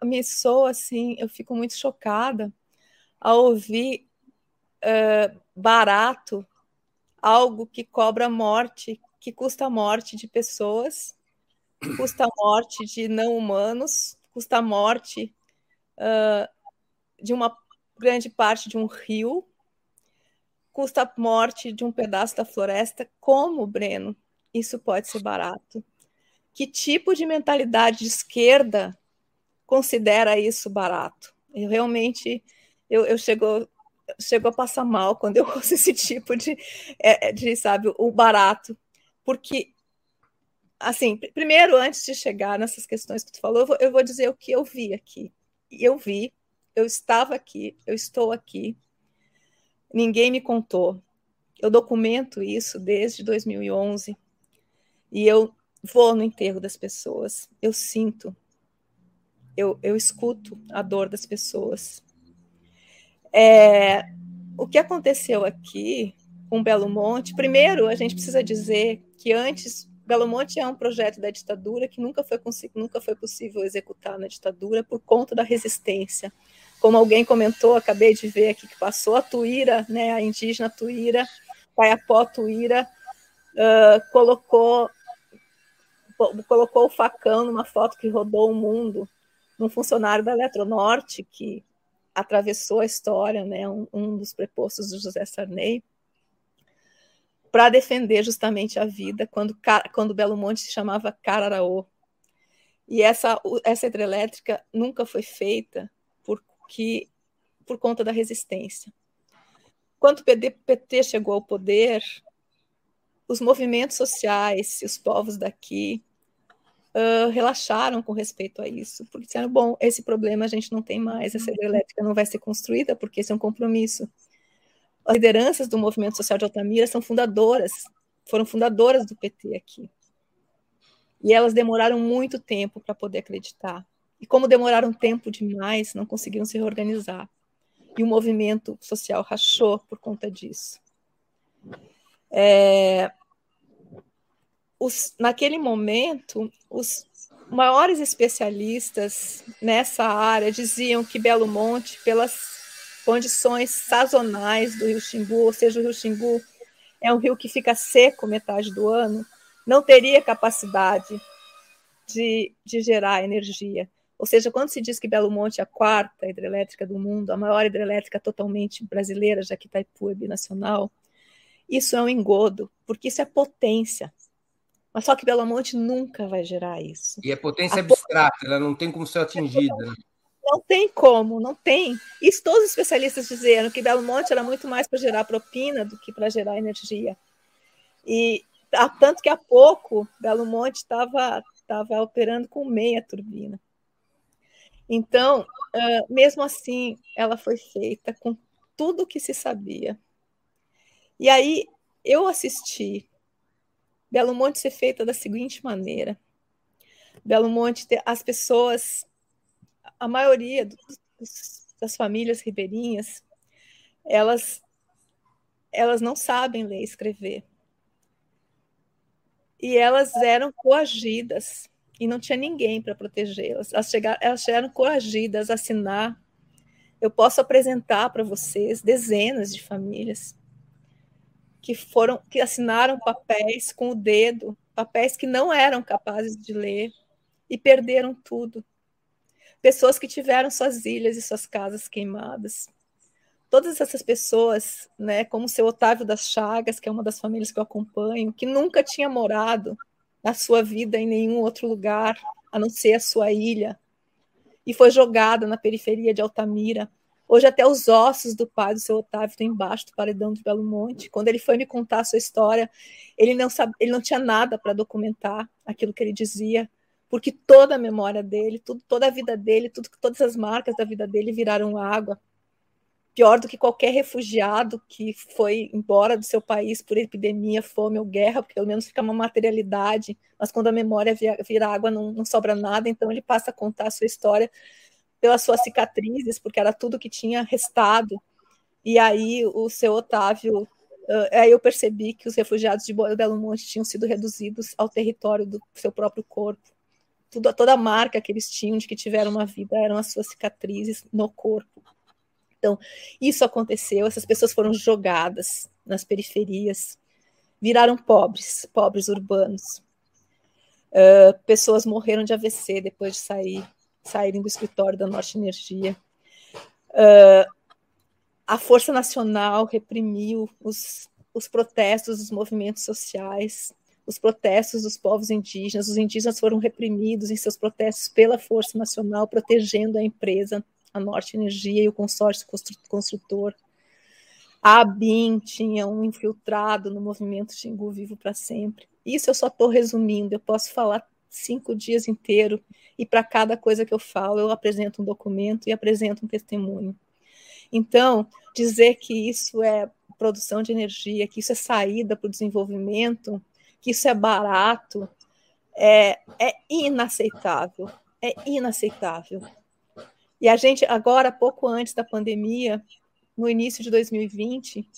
[SPEAKER 3] me soa assim, eu fico muito chocada ao ouvir uh, barato algo que cobra morte, que custa a morte de pessoas, custa a morte de não humanos, custa a morte uh, de uma grande parte de um rio, custa a morte de um pedaço da floresta. Como, Breno, isso pode ser barato? Que tipo de mentalidade de esquerda considera isso barato? Eu realmente eu, eu chego, chego a passar mal quando eu ouço esse tipo de, é, de sabe, o barato. Porque, assim, primeiro, antes de chegar nessas questões que tu falou, eu vou, eu vou dizer o que eu vi aqui. Eu vi eu estava aqui, eu estou aqui, ninguém me contou. Eu documento isso desde 2011 e eu vou no enterro das pessoas, eu sinto, eu, eu escuto a dor das pessoas. É, o que aconteceu aqui com Belo Monte? Primeiro, a gente precisa dizer que antes Belo Monte é um projeto da ditadura que nunca foi, nunca foi possível executar na ditadura por conta da resistência como alguém comentou, acabei de ver aqui que passou a Tuíra, né, a indígena Tuíra, Paiapó Tuíra, uh, colocou, colocou o facão numa foto que rodou o mundo, num funcionário da Eletronorte, que atravessou a história, né, um, um dos prepostos do José Sarney, para defender justamente a vida, quando, quando Belo Monte se chamava Cararaô. E essa, essa hidrelétrica nunca foi feita que por conta da resistência. Quando o PT chegou ao poder, os movimentos sociais e os povos daqui uh, relaxaram com respeito a isso, porque disseram: bom, esse problema a gente não tem mais, essa hidrelétrica não vai ser construída, porque esse é um compromisso. As lideranças do movimento social de Altamira são fundadoras, foram fundadoras do PT aqui. E elas demoraram muito tempo para poder acreditar. E como demoraram tempo demais, não conseguiram se reorganizar. E o movimento social rachou por conta disso. É, os, naquele momento, os maiores especialistas nessa área diziam que Belo Monte, pelas condições sazonais do rio Xingu, ou seja, o rio Xingu é um rio que fica seco metade do ano, não teria capacidade de, de gerar energia. Ou seja, quando se diz que Belo Monte é a quarta hidrelétrica do mundo, a maior hidrelétrica totalmente brasileira, já que Itaipu é binacional, isso é um engodo, porque isso é potência. Mas só que Belo Monte nunca vai gerar isso.
[SPEAKER 2] E é potência a abstrata, ela não tem como ser atingida. Né?
[SPEAKER 3] Não tem como, não tem. Isso todos os especialistas disseram que Belo Monte era muito mais para gerar propina do que para gerar energia. E tanto que há pouco Belo Monte estava operando com meia turbina. Então, uh, mesmo assim, ela foi feita com tudo o que se sabia. E aí eu assisti Belo Monte ser feita da seguinte maneira: Belo Monte, as pessoas, a maioria dos, das famílias ribeirinhas, elas, elas não sabem ler e escrever. E elas eram coagidas e não tinha ninguém para protegê-las. Elas, chegaram, elas chegaram coragidas a assinar. Eu posso apresentar para vocês dezenas de famílias que foram que assinaram papéis com o dedo, papéis que não eram capazes de ler e perderam tudo. Pessoas que tiveram suas ilhas e suas casas queimadas. Todas essas pessoas, né, como o seu Otávio das Chagas, que é uma das famílias que eu acompanho, que nunca tinha morado na sua vida em nenhum outro lugar, a não ser a sua ilha, e foi jogada na periferia de Altamira. Hoje até os ossos do pai do seu Otávio estão embaixo do paredão de Belo Monte. Quando ele foi me contar a sua história, ele não sabe, ele não tinha nada para documentar aquilo que ele dizia, porque toda a memória dele, tudo, toda a vida dele, tudo, todas as marcas da vida dele viraram água pior do que qualquer refugiado que foi embora do seu país por epidemia, fome ou guerra, porque pelo menos fica uma materialidade, mas quando a memória vira, água não, não sobra nada, então ele passa a contar a sua história pelas suas cicatrizes, porque era tudo que tinha restado. E aí o seu Otávio, aí eu percebi que os refugiados de Belo Monte tinham sido reduzidos ao território do seu próprio corpo. Tudo, toda a marca que eles tinham de que tiveram uma vida eram as suas cicatrizes no corpo. Então, isso aconteceu, essas pessoas foram jogadas nas periferias, viraram pobres, pobres urbanos. Uh, pessoas morreram de AVC depois de sair, saírem do escritório da Norte Energia. Uh, a Força Nacional reprimiu os, os protestos dos movimentos sociais, os protestos dos povos indígenas. Os indígenas foram reprimidos em seus protestos pela Força Nacional, protegendo a empresa a Norte Energia e o consórcio construtor. A ABIN tinha um infiltrado no movimento Xingu Vivo para Sempre. Isso eu só estou resumindo, eu posso falar cinco dias inteiro e para cada coisa que eu falo eu apresento um documento e apresento um testemunho. Então, dizer que isso é produção de energia, que isso é saída para o desenvolvimento, que isso é barato, é, é inaceitável. É inaceitável. E a gente, agora, pouco antes da pandemia, no início de 2020,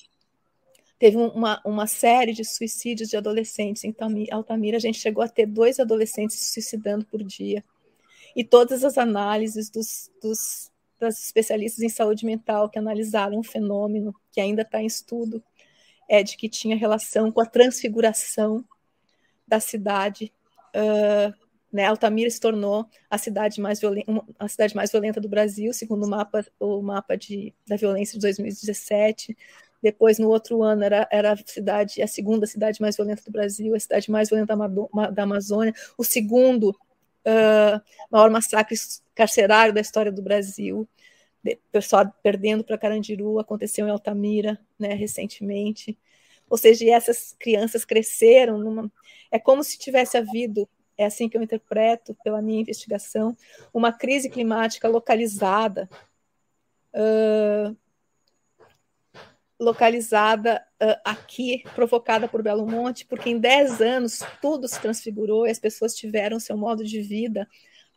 [SPEAKER 3] teve uma, uma série de suicídios de adolescentes em Altamira. A gente chegou a ter dois adolescentes se suicidando por dia. E todas as análises dos, dos, das especialistas em saúde mental que analisaram o fenômeno, que ainda está em estudo, é de que tinha relação com a transfiguração da cidade uh, né, Altamira se tornou a cidade mais violenta, a cidade mais violenta do Brasil, segundo o mapa, o mapa de, da violência de 2017. Depois, no outro ano, era, era a cidade, a segunda cidade mais violenta do Brasil, a cidade mais violenta da Amazônia, o segundo uh, maior massacre carcerário da história do Brasil. De, pessoal perdendo para Carandiru, aconteceu em Altamira, né, recentemente. Ou seja, essas crianças cresceram numa. É como se tivesse havido é assim que eu interpreto, pela minha investigação, uma crise climática localizada, uh, localizada uh, aqui, provocada por Belo Monte, porque em 10 anos tudo se transfigurou e as pessoas tiveram seu modo de vida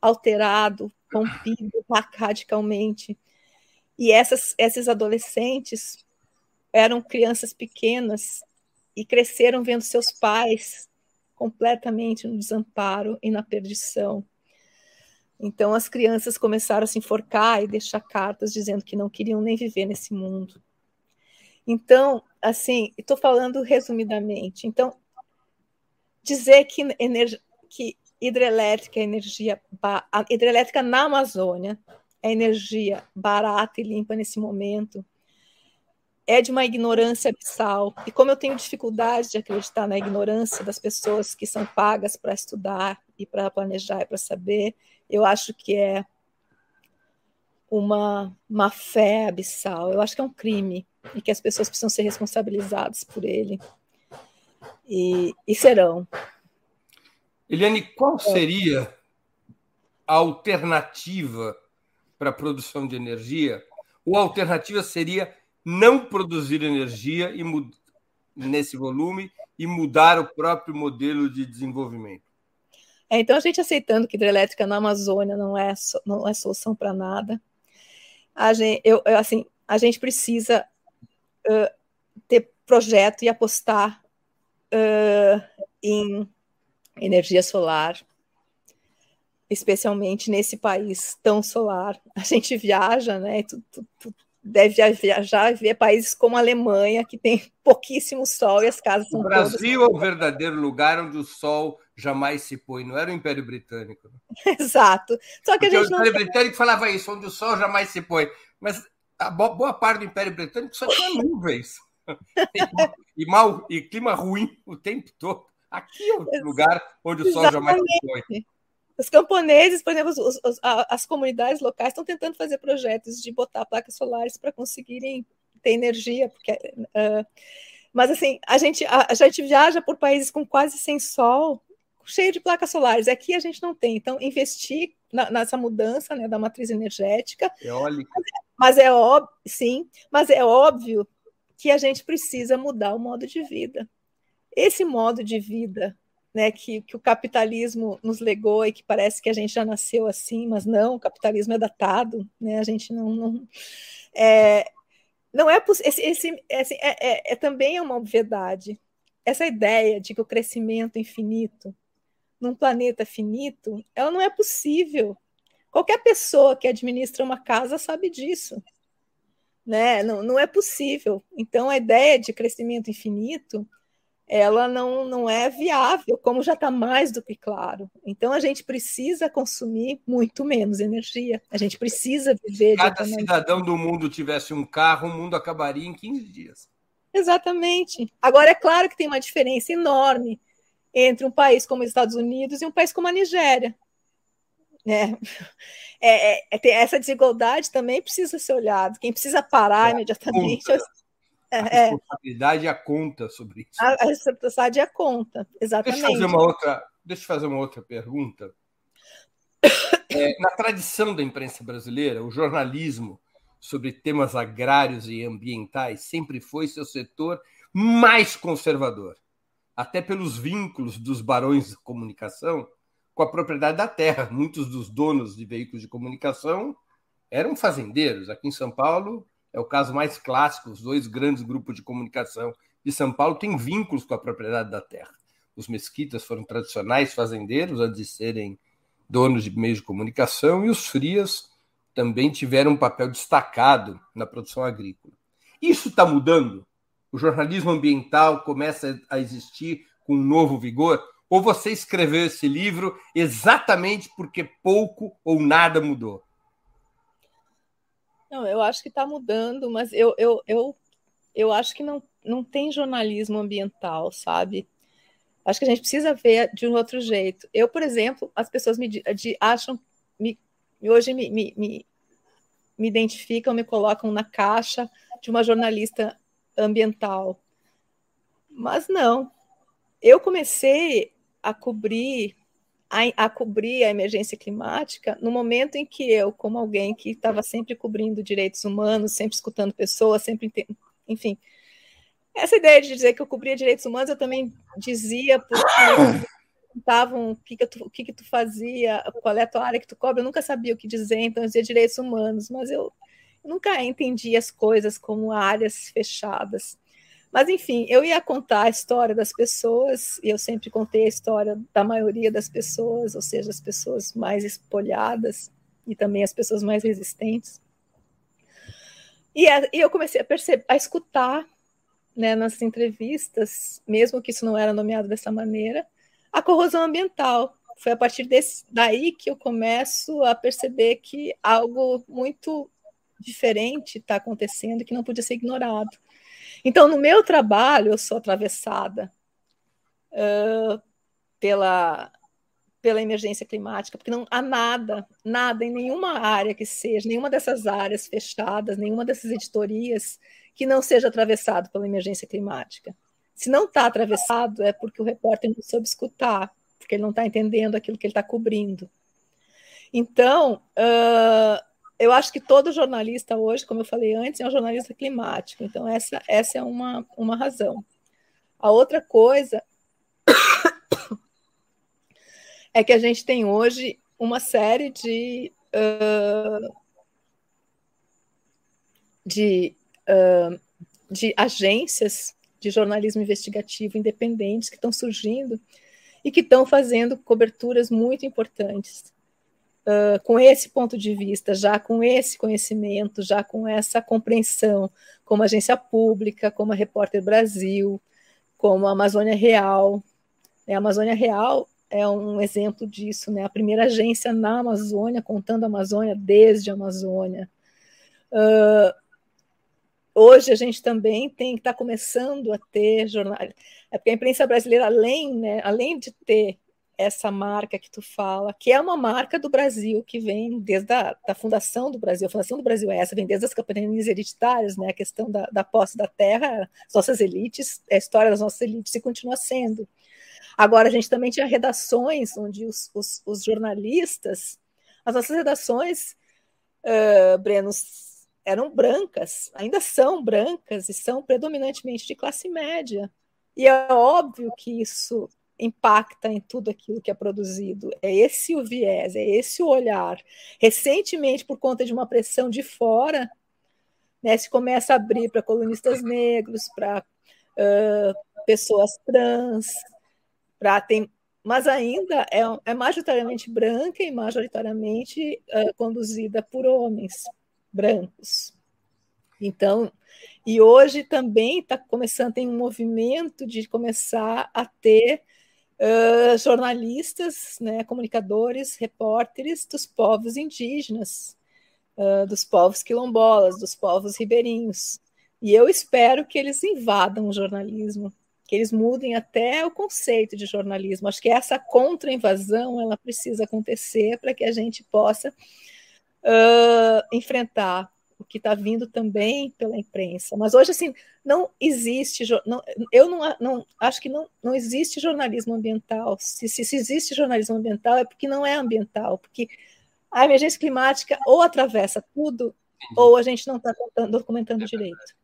[SPEAKER 3] alterado, rompido radicalmente. E essas, esses adolescentes eram crianças pequenas e cresceram vendo seus pais completamente no desamparo e na perdição. Então as crianças começaram a se enforcar e deixar cartas dizendo que não queriam nem viver nesse mundo. Então, assim, estou falando resumidamente. Então, dizer que, que hidrelétrica é energia, hidrelétrica na Amazônia é energia barata e limpa nesse momento, é de uma ignorância abissal. E como eu tenho dificuldade de acreditar na ignorância das pessoas que são pagas para estudar e para planejar e para saber, eu acho que é uma má fé abissal. Eu acho que é um crime e que as pessoas precisam ser responsabilizadas por ele. E, e serão.
[SPEAKER 2] Eliane, qual seria a alternativa para a produção de energia? Ou a alternativa seria não produzir energia e nesse volume e mudar o próprio modelo de desenvolvimento.
[SPEAKER 3] É, então, a gente aceitando que hidrelétrica na Amazônia não é, não é solução para nada, a gente, eu, eu, assim, a gente precisa uh, ter projeto e apostar uh, em energia solar, especialmente nesse país tão solar. A gente viaja, né? Tu, tu, tu deve viajar e ver países como a Alemanha, que tem pouquíssimo sol e as casas são
[SPEAKER 2] O Brasil todas... é o verdadeiro lugar onde o sol jamais se põe, não era o Império Britânico.
[SPEAKER 3] Exato. Só que
[SPEAKER 2] Porque
[SPEAKER 3] a gente
[SPEAKER 2] o Império não... Britânico falava isso, onde o sol jamais se põe. Mas a boa parte do Império Britânico só tinha nuvens. e, mal, e clima ruim o tempo todo. Aqui é o lugar onde o sol jamais se põe.
[SPEAKER 3] Os camponeses, por exemplo, os, os, as comunidades locais estão tentando fazer projetos de botar placas solares para conseguirem ter energia, porque, uh, mas assim, a gente, a, a, gente viaja por países com quase sem sol, cheio de placas solares. Aqui a gente não tem. Então, investir na, nessa mudança né, da matriz energética.
[SPEAKER 2] Eólica.
[SPEAKER 3] Mas é óbvio, sim, mas é óbvio que a gente precisa mudar o modo de vida. Esse modo de vida né, que, que, o capitalismo nos legou e que parece que a gente já nasceu assim, mas não, o capitalismo é datado, né, a gente não. não é, não é, esse, esse, esse é, é, é, também é uma obviedade. Essa ideia de que o crescimento infinito num planeta finito, ela não é possível. Qualquer pessoa que administra uma casa sabe disso. Né? Não, não é possível. Então, a ideia de crescimento infinito ela não, não é viável, como já está mais do que claro. Então a gente precisa consumir muito menos energia. A gente precisa viver. Se
[SPEAKER 2] cada cidadão do mundo tivesse um carro, o mundo acabaria em 15 dias.
[SPEAKER 3] Exatamente. Agora é claro que tem uma diferença enorme entre um país como os Estados Unidos e um país como a Nigéria. Né? É, é, é essa desigualdade também precisa ser olhada. Quem precisa parar é, imediatamente
[SPEAKER 2] a é, é. responsabilidade é a conta sobre isso.
[SPEAKER 3] A, a responsabilidade é a conta, exatamente.
[SPEAKER 2] Deixa eu fazer uma outra, deixa eu fazer uma outra pergunta. É, na tradição da imprensa brasileira, o jornalismo sobre temas agrários e ambientais sempre foi seu setor mais conservador, até pelos vínculos dos barões de comunicação com a propriedade da terra. Muitos dos donos de veículos de comunicação eram fazendeiros. Aqui em São Paulo, é o caso mais clássico. Os dois grandes grupos de comunicação de São Paulo têm vínculos com a propriedade da terra. Os mesquitas foram tradicionais fazendeiros antes de serem donos de meios de comunicação, e os frias também tiveram um papel destacado na produção agrícola. Isso está mudando? O jornalismo ambiental começa a existir com um novo vigor? Ou você escreveu esse livro exatamente porque pouco ou nada mudou?
[SPEAKER 3] Não, eu acho que está mudando, mas eu, eu, eu, eu acho que não, não tem jornalismo ambiental, sabe? Acho que a gente precisa ver de um outro jeito. Eu, por exemplo, as pessoas me de, acham, me, hoje me, me, me, me identificam, me colocam na caixa de uma jornalista ambiental. Mas não. Eu comecei a cobrir a, a, cobrir a emergência climática no momento em que eu, como alguém que estava sempre cobrindo direitos humanos, sempre escutando pessoas, sempre, enfim, essa ideia de dizer que eu cobria direitos humanos, eu também dizia porque perguntavam o que que, tu, o que que tu fazia, qual é a tua área que tu cobre, eu nunca sabia o que dizer, então eu dizia direitos humanos, mas eu, eu nunca entendi as coisas como áreas fechadas. Mas, enfim, eu ia contar a história das pessoas, e eu sempre contei a história da maioria das pessoas, ou seja, as pessoas mais espolhadas e também as pessoas mais resistentes. E, a, e eu comecei a perceber, a escutar né, nas entrevistas, mesmo que isso não era nomeado dessa maneira, a corrosão ambiental. Foi a partir desse, daí que eu começo a perceber que algo muito diferente está acontecendo que não podia ser ignorado. Então, no meu trabalho, eu sou atravessada uh, pela, pela emergência climática, porque não há nada, nada em nenhuma área que seja, nenhuma dessas áreas fechadas, nenhuma dessas editorias que não seja atravessado pela emergência climática. Se não está atravessado, é porque o repórter não soube escutar, porque ele não está entendendo aquilo que ele está cobrindo. Então, uh, eu acho que todo jornalista hoje, como eu falei antes, é um jornalista climático. Então, essa, essa é uma, uma razão. A outra coisa é que a gente tem hoje uma série de, uh, de, uh, de agências de jornalismo investigativo independentes que estão surgindo e que estão fazendo coberturas muito importantes uh, com esse ponto de vista, já com esse conhecimento, já com essa compreensão, como agência pública, como a Repórter Brasil, como a Amazônia Real. A Amazônia Real é um exemplo disso, né? A primeira agência na Amazônia, contando a Amazônia desde a Amazônia. Uh, hoje a gente também tem que estar tá começando a ter jornal. É porque a imprensa brasileira, além, né, além de ter essa marca que tu fala, que é uma marca do Brasil, que vem desde a da fundação do Brasil. A fundação do Brasil é essa, vem desde as campanhas hereditárias, né? a questão da, da posse da terra, as nossas elites, a história das nossas elites, e continua sendo. Agora, a gente também tinha redações onde os, os, os jornalistas, as nossas redações, uh, Breno, eram brancas, ainda são brancas e são predominantemente de classe média. E é óbvio que isso impacta em tudo aquilo que é produzido. É esse o viés, é esse o olhar. Recentemente, por conta de uma pressão de fora, né, se começa a abrir para colunistas negros, para uh, pessoas trans, para tem, mas ainda é, é, majoritariamente branca e majoritariamente uh, conduzida por homens brancos. Então, e hoje também está começando, tem um movimento de começar a ter uh, jornalistas, né, comunicadores, repórteres dos povos indígenas, uh, dos povos quilombolas, dos povos ribeirinhos. E eu espero que eles invadam o jornalismo, que eles mudem até o conceito de jornalismo. Acho que essa contra-invasão ela precisa acontecer para que a gente possa uh, enfrentar o que está vindo também pela imprensa. Mas hoje, assim, não existe, não, eu não, não acho que não, não existe jornalismo ambiental. Se, se, se existe jornalismo ambiental, é porque não é ambiental, porque a emergência climática ou atravessa tudo, ou a gente não está documentando direito.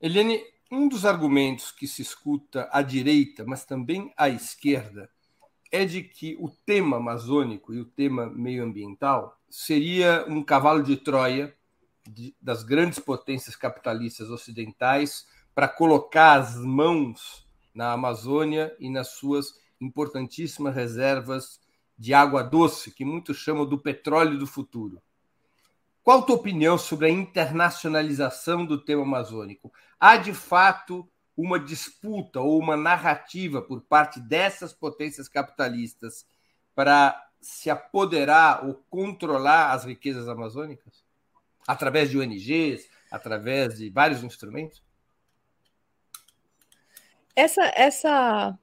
[SPEAKER 2] Eliane, um dos argumentos que se escuta à direita, mas também à esquerda, é de que o tema amazônico e o tema meioambiental seria um cavalo de Troia de, das grandes potências capitalistas ocidentais para colocar as mãos na Amazônia e nas suas importantíssimas reservas de água doce, que muitos chamam do petróleo do futuro. Qual a tua opinião sobre a internacionalização do tema amazônico? Há de fato uma disputa ou uma narrativa por parte dessas potências capitalistas para se apoderar ou controlar as riquezas amazônicas? Através de ONGs, através de vários instrumentos?
[SPEAKER 3] Essa, essa,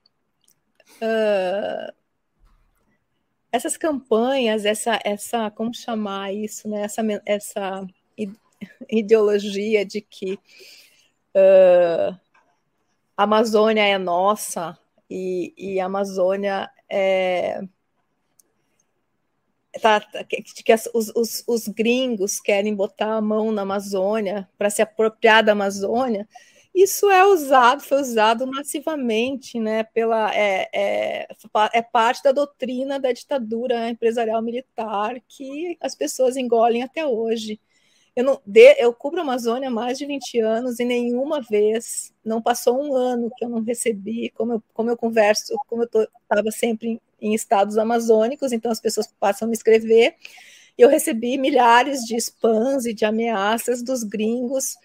[SPEAKER 3] uh, essas campanhas, essa, essa, como chamar isso, né? Essa, essa ideologia de que uh, a Amazônia é nossa e, e a Amazônia é tá, que, que os, os, os, gringos querem botar a mão na Amazônia para se apropriar da Amazônia, isso é usado, foi usado massivamente, né, pela, é, é, é parte da doutrina da ditadura empresarial militar que as pessoas engolem até hoje. Eu, não, de, eu cubro a Amazônia há mais de 20 anos e nenhuma vez, não passou um ano que eu não recebi, como eu, como eu converso, como eu estava sempre em, estados amazônicos, então as pessoas passam a me escrever, eu recebi milhares de spams e de ameaças dos gringos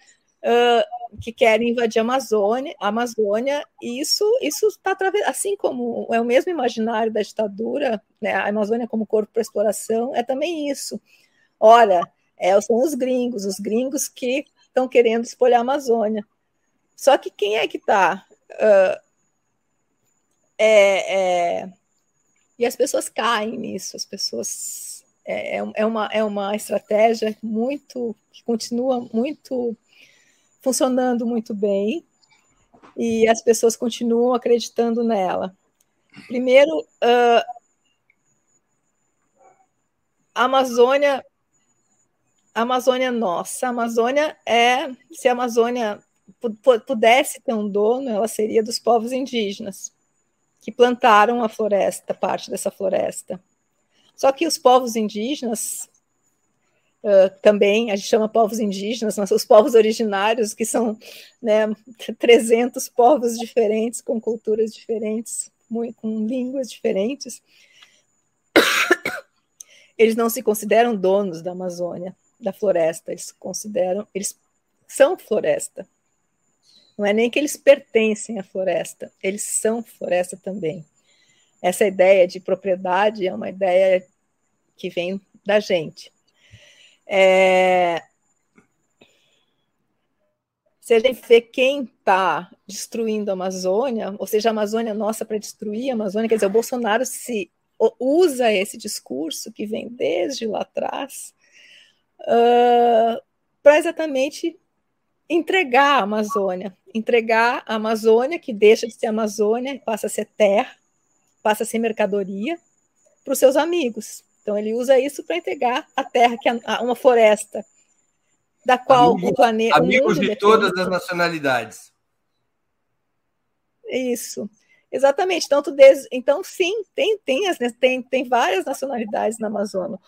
[SPEAKER 3] uh, que querem invadir a Amazônia, a Amazônia e isso isso está assim como é o mesmo imaginário da ditadura, né, a Amazônia como corpo para exploração, é também isso. Olha, é, são os gringos, os gringos que estão querendo espolhar a Amazônia. Só que quem é que está? Uh, é, é, e as pessoas caem nisso, as pessoas. É, é, é uma, é uma estratégia muito. que continua muito. funcionando muito bem, e as pessoas continuam acreditando nela. Primeiro, uh, a Amazônia a Amazônia é nossa. A Amazônia é, se a Amazônia pudesse ter um dono, ela seria dos povos indígenas que plantaram a floresta, parte dessa floresta. Só que os povos indígenas uh, também, a gente chama povos indígenas, mas os povos originários, que são né, 300 povos diferentes, com culturas diferentes, com línguas diferentes, eles não se consideram donos da Amazônia, da floresta, eles consideram, eles são floresta. Não é nem que eles pertencem à floresta, eles são floresta também. Essa ideia de propriedade é uma ideia que vem da gente. É... Se a gente vê quem está destruindo a Amazônia, ou seja, a Amazônia nossa para destruir a Amazônia, quer dizer, o Bolsonaro se usa esse discurso que vem desde lá atrás uh, para exatamente entregar a Amazônia, entregar a Amazônia, que deixa de ser Amazônia, passa a ser terra, passa a ser mercadoria, para os seus amigos. Então, ele usa isso para entregar a terra, que é uma floresta, da qual
[SPEAKER 2] amigos,
[SPEAKER 3] o planeta.
[SPEAKER 2] Amigos de todas as nacionalidades.
[SPEAKER 3] Isso. Exatamente. Tanto desde, então, sim, tem, tem, as, tem, tem várias nacionalidades na Amazônia.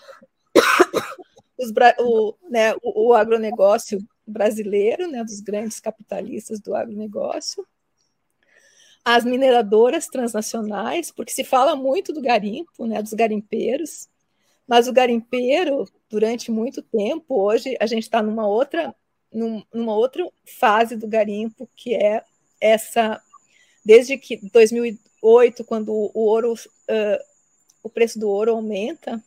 [SPEAKER 3] Os, o, né, o, o agronegócio brasileiro, né, dos grandes capitalistas do agronegócio, as mineradoras transnacionais, porque se fala muito do garimpo, né, dos garimpeiros, mas o garimpeiro, durante muito tempo, hoje a gente está numa outra, numa outra fase do garimpo, que é essa, desde que 2008, quando o ouro, uh, o preço do ouro aumenta,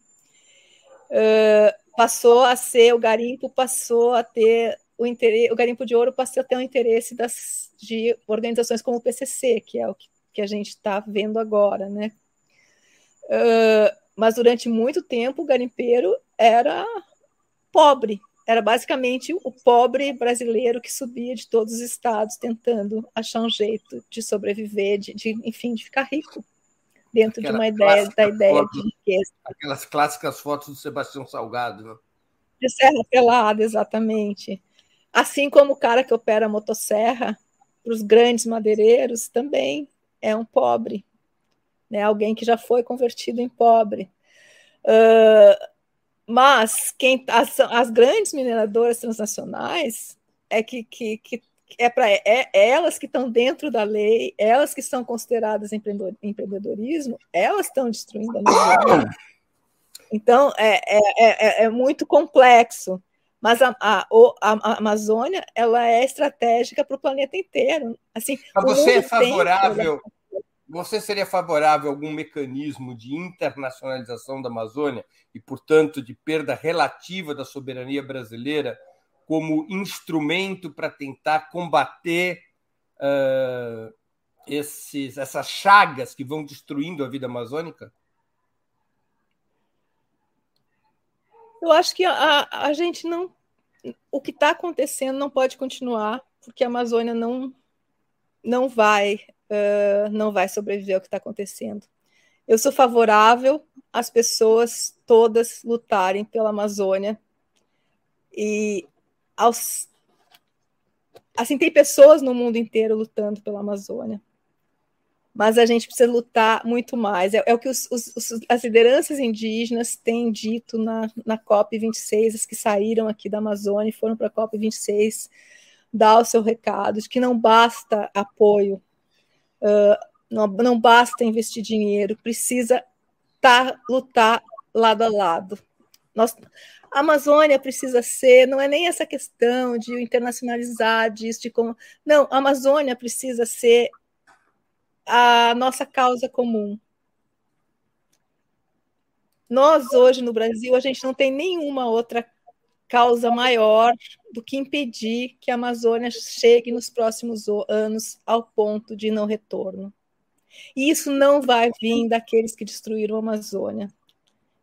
[SPEAKER 3] uh, passou a ser, o garimpo passou a ter o, interesse, o garimpo de ouro passou a ter o interesse das, de organizações como o PCC, que é o que, que a gente está vendo agora, né? Uh, mas durante muito tempo o garimpeiro era pobre, era basicamente o pobre brasileiro que subia de todos os estados tentando achar um jeito de sobreviver, de, de enfim, de ficar rico dentro Aquela de uma ideia da ideia foto, de riqueza.
[SPEAKER 2] Aquelas clássicas fotos do Sebastião Salgado, né?
[SPEAKER 3] De Serra Pelada, exatamente. Assim como o cara que opera a motosserra para os grandes madeireiros também é um pobre, né? alguém que já foi convertido em pobre. Uh, mas quem as, as, grandes mineradoras transnacionais é que, que, que é para é, é, elas que estão dentro da lei, elas que são consideradas empreendedorismo, elas estão destruindo a Amazônia. Então é, é, é, é muito complexo. Mas a, a, a, Amazônia ela é estratégica para o planeta inteiro. Assim,
[SPEAKER 2] Mas você é favorável? Tem... Você seria favorável a algum mecanismo de internacionalização da Amazônia e, portanto, de perda relativa da soberania brasileira como instrumento para tentar combater uh, esses, essas chagas que vão destruindo a vida amazônica?
[SPEAKER 3] Eu acho que a, a gente não. O que está acontecendo não pode continuar, porque a Amazônia não, não vai uh, não vai sobreviver ao que está acontecendo. Eu sou favorável às pessoas todas lutarem pela Amazônia e aos assim tem pessoas no mundo inteiro lutando pela Amazônia mas a gente precisa lutar muito mais. É, é o que os, os, as lideranças indígenas têm dito na, na COP26, as que saíram aqui da Amazônia e foram para a COP26, dar o seu recado de que não basta apoio, uh, não, não basta investir dinheiro, precisa tá, lutar lado a lado. Nós, a Amazônia precisa ser, não é nem essa questão de internacionalizar disso, de como. Não, a Amazônia precisa ser a nossa causa comum. Nós, hoje, no Brasil, a gente não tem nenhuma outra causa maior do que impedir que a Amazônia chegue nos próximos anos ao ponto de não retorno. E isso não vai vir daqueles que destruíram a Amazônia.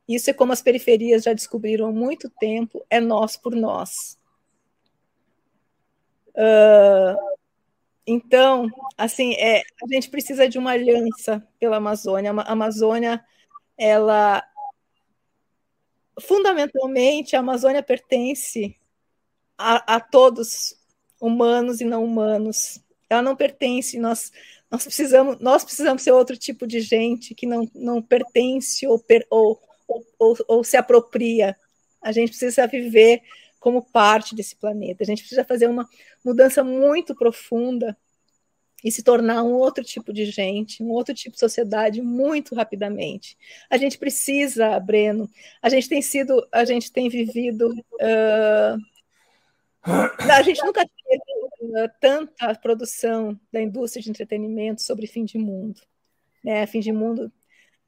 [SPEAKER 3] Isso é como as periferias já descobriram há muito tempo, é nós por nós. Uh, então, assim, é, a gente precisa de uma aliança pela Amazônia. A Amazônia, ela fundamentalmente a Amazônia pertence a, a, todos, humanos e não humanos. Ela não pertence, nós, nós, precisamos, nós precisamos ser outro tipo de gente que não, não pertence ou, per, ou, ou, ou, ou se apropria. A gente precisa viver como parte desse planeta. A gente precisa fazer uma mudança muito profunda e se tornar um outro tipo de gente, um outro tipo de sociedade muito rapidamente. A gente precisa, Breno, a gente tem sido, a gente tem vivido, uh, a gente nunca teve uh, tanta produção da indústria de entretenimento sobre fim de mundo. Né? Fim de mundo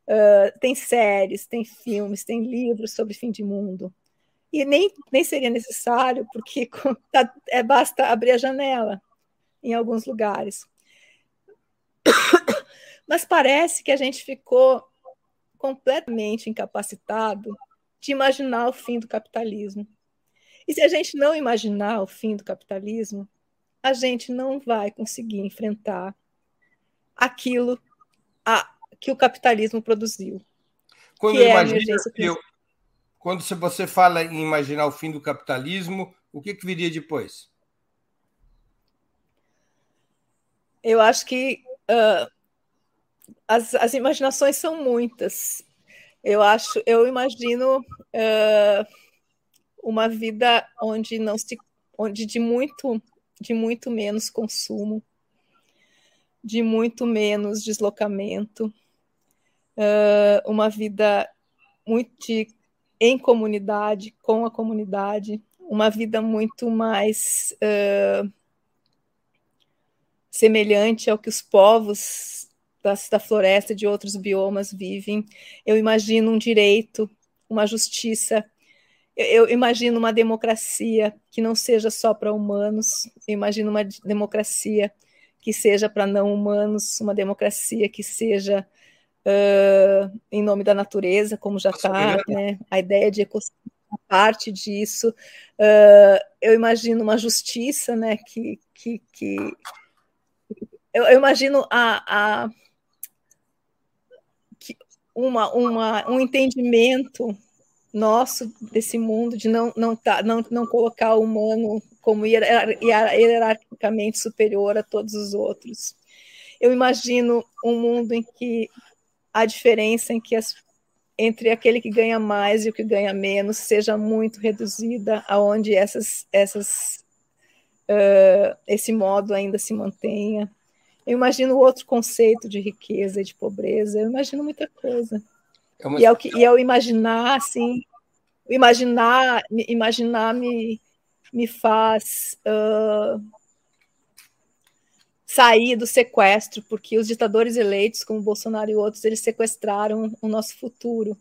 [SPEAKER 3] uh, tem séries, tem filmes, tem livros sobre fim de mundo. E nem, nem seria necessário, porque tá, é, basta abrir a janela em alguns lugares. Mas parece que a gente ficou completamente incapacitado de imaginar o fim do capitalismo. E se a gente não imaginar o fim do capitalismo, a gente não vai conseguir enfrentar aquilo a, que o capitalismo produziu.
[SPEAKER 2] Quando,
[SPEAKER 3] que
[SPEAKER 2] é imagina, eu, quando você fala em imaginar o fim do capitalismo, o que, que viria depois?
[SPEAKER 3] Eu acho que uh, as, as imaginações são muitas. Eu acho, eu imagino uh, uma vida onde não se, onde de muito, de muito menos consumo, de muito menos deslocamento, uh, uma vida muito de, em comunidade, com a comunidade, uma vida muito mais uh, semelhante ao que os povos da, da floresta de outros biomas vivem. Eu imagino um direito, uma justiça. Eu, eu imagino uma democracia que não seja só para humanos. Eu imagino uma democracia que seja para não humanos, uma democracia que seja uh, em nome da natureza, como já está, né? a ideia de ecossistema parte disso. Uh, eu imagino uma justiça né, que, que, que eu, eu imagino a, a uma, uma, um entendimento nosso desse mundo de não, não, tá, não, não colocar o humano como hierarquicamente superior a todos os outros. Eu imagino um mundo em que a diferença em que as, entre aquele que ganha mais e o que ganha menos seja muito reduzida, aonde essas, essas, uh, esse modo ainda se mantenha. Eu imagino outro conceito de riqueza e de pobreza, eu imagino muita coisa. É uma... e, ao que, e ao imaginar, assim, imaginar, imaginar me, me faz uh, sair do sequestro, porque os ditadores eleitos, como Bolsonaro e outros, eles sequestraram o nosso futuro,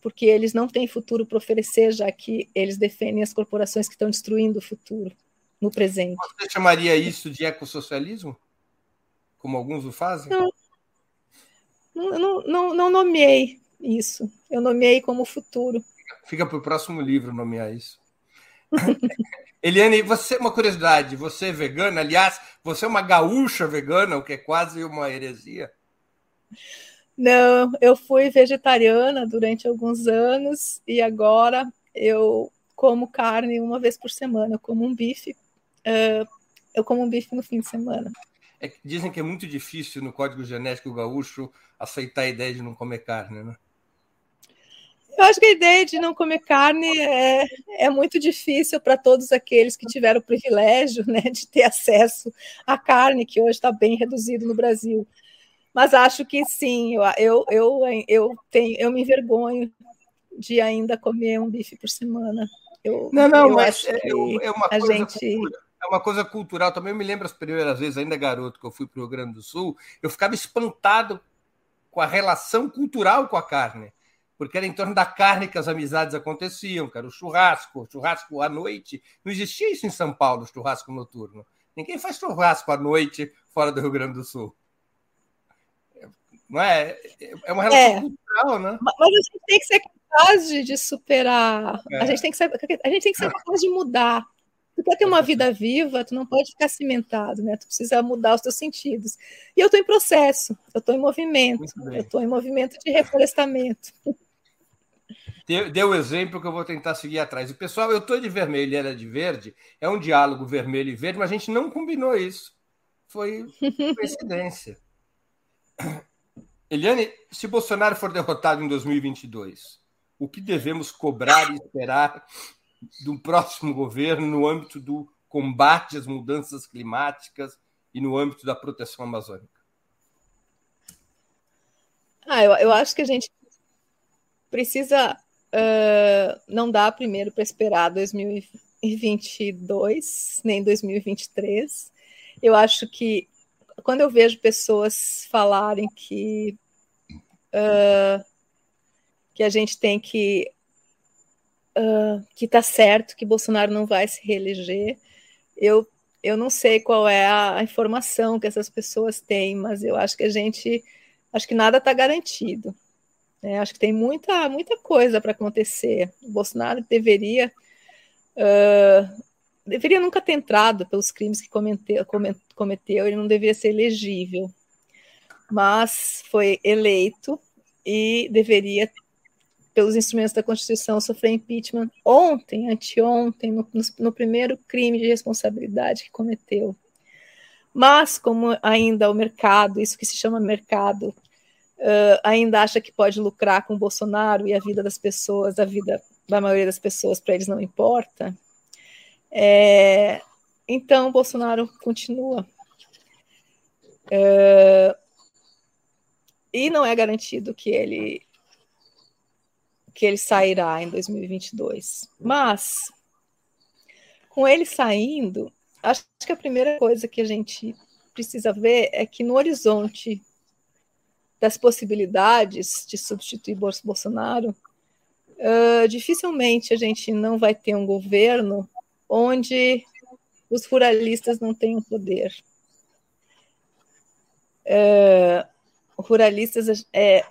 [SPEAKER 3] porque eles não têm futuro para oferecer, já que eles defendem as corporações que estão destruindo o futuro no presente.
[SPEAKER 2] Você chamaria isso de ecossocialismo? como alguns o fazem? Não,
[SPEAKER 3] não, não, não nomeei isso. Eu nomeei como futuro.
[SPEAKER 2] Fica para o próximo livro nomear isso. Eliane, você, uma curiosidade, você é vegana? Aliás, você é uma gaúcha vegana, o que é quase uma heresia?
[SPEAKER 3] Não, eu fui vegetariana durante alguns anos e agora eu como carne uma vez por semana. Eu como um bife. Uh, eu como um bife no fim de semana.
[SPEAKER 2] É, dizem que é muito difícil no código genético gaúcho aceitar a ideia de não comer carne, né?
[SPEAKER 3] Eu acho que a ideia de não comer carne é, é muito difícil para todos aqueles que tiveram o privilégio né, de ter acesso à carne, que hoje está bem reduzido no Brasil. Mas acho que sim, eu, eu, eu, eu, tenho, eu me envergonho de ainda comer um bife por semana. Eu,
[SPEAKER 2] não, não, mas é, é, uma coisa gente é uma coisa cultural. Também eu me lembro as primeiras vezes, ainda garoto, que eu fui para o Rio Grande do Sul, eu ficava espantado com a relação cultural com a carne. Porque era em torno da carne que as amizades aconteciam, cara. O churrasco, churrasco à noite. Não existia isso em São Paulo, churrasco noturno. Ninguém faz churrasco à noite fora do Rio Grande do Sul. Não é? É uma relação é, cultural, né?
[SPEAKER 3] Mas a gente tem que ser capaz de, de superar. É. A, gente tem que ser, a gente tem que ser capaz de mudar. Quer ter uma vida viva, tu não pode ficar cimentado, né? Tu precisa mudar os teus sentidos. E eu estou em processo, eu estou em movimento, eu estou em movimento de reflorestamento.
[SPEAKER 2] Deu o exemplo que eu vou tentar seguir atrás. O pessoal, eu estou de vermelho e ela é de verde, é um diálogo vermelho e verde, mas a gente não combinou isso. Foi coincidência. Eliane, se Bolsonaro for derrotado em 2022, o que devemos cobrar e esperar do próximo governo no âmbito do combate às mudanças climáticas e no âmbito da proteção amazônica?
[SPEAKER 3] Ah, eu, eu acho que a gente precisa uh, não dá primeiro para esperar 2022 nem 2023. Eu acho que quando eu vejo pessoas falarem que uh, que a gente tem que uh, que está certo que Bolsonaro não vai se reeleger, eu eu não sei qual é a, a informação que essas pessoas têm, mas eu acho que a gente acho que nada está garantido. Né? Acho que tem muita, muita coisa para acontecer. O Bolsonaro deveria uh, deveria nunca ter entrado pelos crimes que cometeu, cometeu, ele não deveria ser elegível, mas foi eleito e deveria, pelos instrumentos da Constituição, sofrer impeachment ontem, anteontem, no, no, no primeiro crime de responsabilidade que cometeu. Mas, como ainda o mercado, isso que se chama mercado, uh, ainda acha que pode lucrar com Bolsonaro e a vida das pessoas, a vida da maioria das pessoas, para eles não importa, é, então Bolsonaro continua. É, e não é garantido que ele que ele sairá em 2022. Mas com ele saindo, acho que a primeira coisa que a gente precisa ver é que no horizonte das possibilidades de substituir Bolsonaro, uh, dificilmente a gente não vai ter um governo onde os ruralistas não o poder. Uh, ruralistas é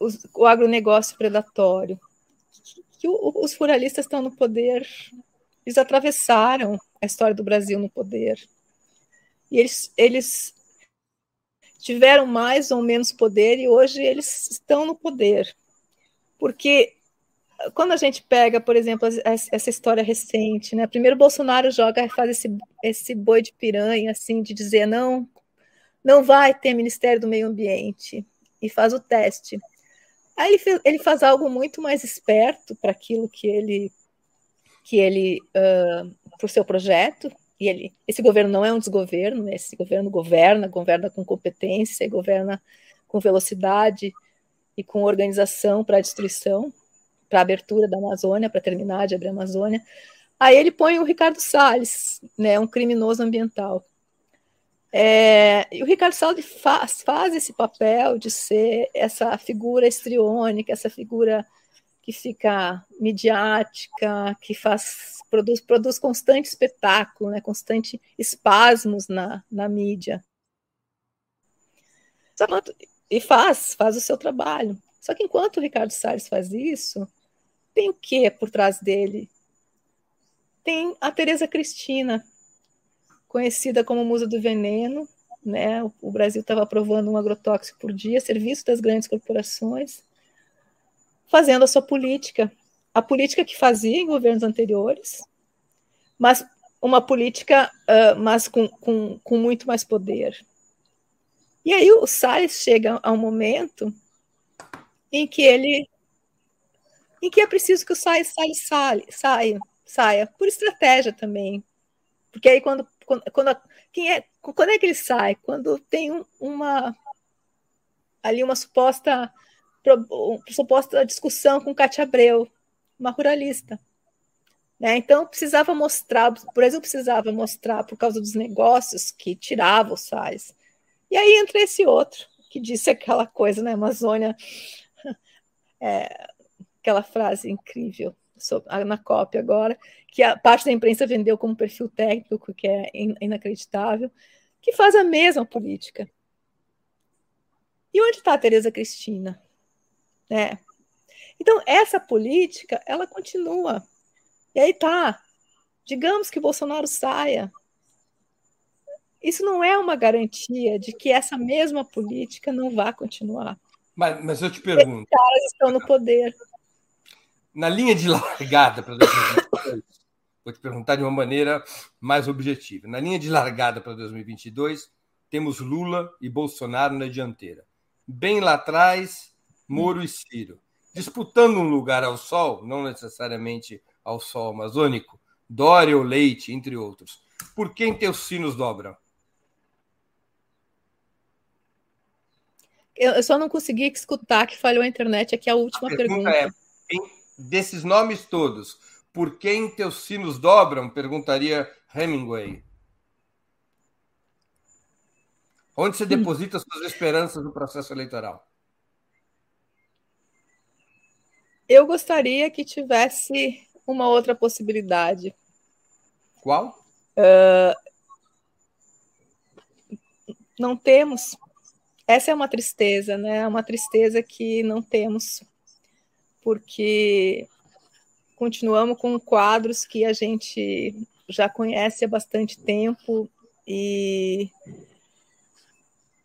[SPEAKER 3] os, o agronegócio predatório. Que o, os ruralistas estão no poder, eles atravessaram a história do Brasil no poder. E eles, eles tiveram mais ou menos poder e hoje eles estão no poder. Porque quando a gente pega, por exemplo, essa história recente, né? Primeiro Bolsonaro joga, faz esse, esse boi de piranha, assim, de dizer não, não vai ter Ministério do Meio Ambiente e faz o teste. Aí ele faz algo muito mais esperto para aquilo que ele que ele uh, para o seu projeto, e ele, esse governo não é um desgoverno, esse governo governa, governa com competência, governa com velocidade e com organização para a destruição, para a abertura da Amazônia, para terminar de abrir a Amazônia. Aí ele põe o Ricardo Salles, né, um criminoso ambiental. É, e o Ricardo Salles faz, faz esse papel de ser essa figura estriônica, essa figura que fica midiática, que faz produz, produz constante espetáculo, né, constante espasmos na, na mídia. E faz, faz o seu trabalho. Só que enquanto o Ricardo Salles faz isso, tem o que por trás dele? Tem a Tereza Cristina, conhecida como Musa do Veneno, né? O Brasil estava aprovando um agrotóxico por dia, serviço das grandes corporações, fazendo a sua política a política que fazia em governos anteriores, mas uma política, uh, mas com, com, com muito mais poder. E aí o Salles chega a um momento em que ele em que é preciso que o Salles, saia, saia, saia, por estratégia também. Porque aí quando, quando, quando, quem é, quando é que ele sai? Quando tem um, uma ali uma suposta suposta discussão com Cátia Abreu, uma ruralista. Né? Então, precisava mostrar, o Brasil precisava mostrar, por causa dos negócios que tiravam os sais. E aí entra esse outro, que disse aquela coisa na né? Amazônia, é, aquela frase incrível na cópia agora, que a parte da imprensa vendeu como perfil técnico, que é inacreditável, que faz a mesma política. E onde está a Tereza Cristina? Né? Então, essa política, ela continua. E aí tá. Digamos que Bolsonaro saia. Isso não é uma garantia de que essa mesma política não vá continuar.
[SPEAKER 2] Mas, mas eu te pergunto. Os
[SPEAKER 3] caras estão no poder
[SPEAKER 2] na linha de largada para 2022, vou te perguntar de uma maneira mais objetiva. Na linha de largada para 2022, temos Lula e Bolsonaro na dianteira. Bem lá atrás, Moro e Ciro. Disputando um lugar ao sol, não necessariamente ao sol amazônico, Dória ou Leite, entre outros. Por quem teus sinos dobram?
[SPEAKER 3] Eu só não consegui escutar que falhou a internet aqui é a última a pergunta. pergunta.
[SPEAKER 2] É, quem desses nomes todos, por quem teus sinos dobram? Perguntaria Hemingway. Onde você hum. deposita suas esperanças no processo eleitoral?
[SPEAKER 3] Eu gostaria que tivesse uma outra possibilidade.
[SPEAKER 2] Qual? Uh,
[SPEAKER 3] não temos. Essa é uma tristeza, né? É uma tristeza que não temos, porque continuamos com quadros que a gente já conhece há bastante tempo e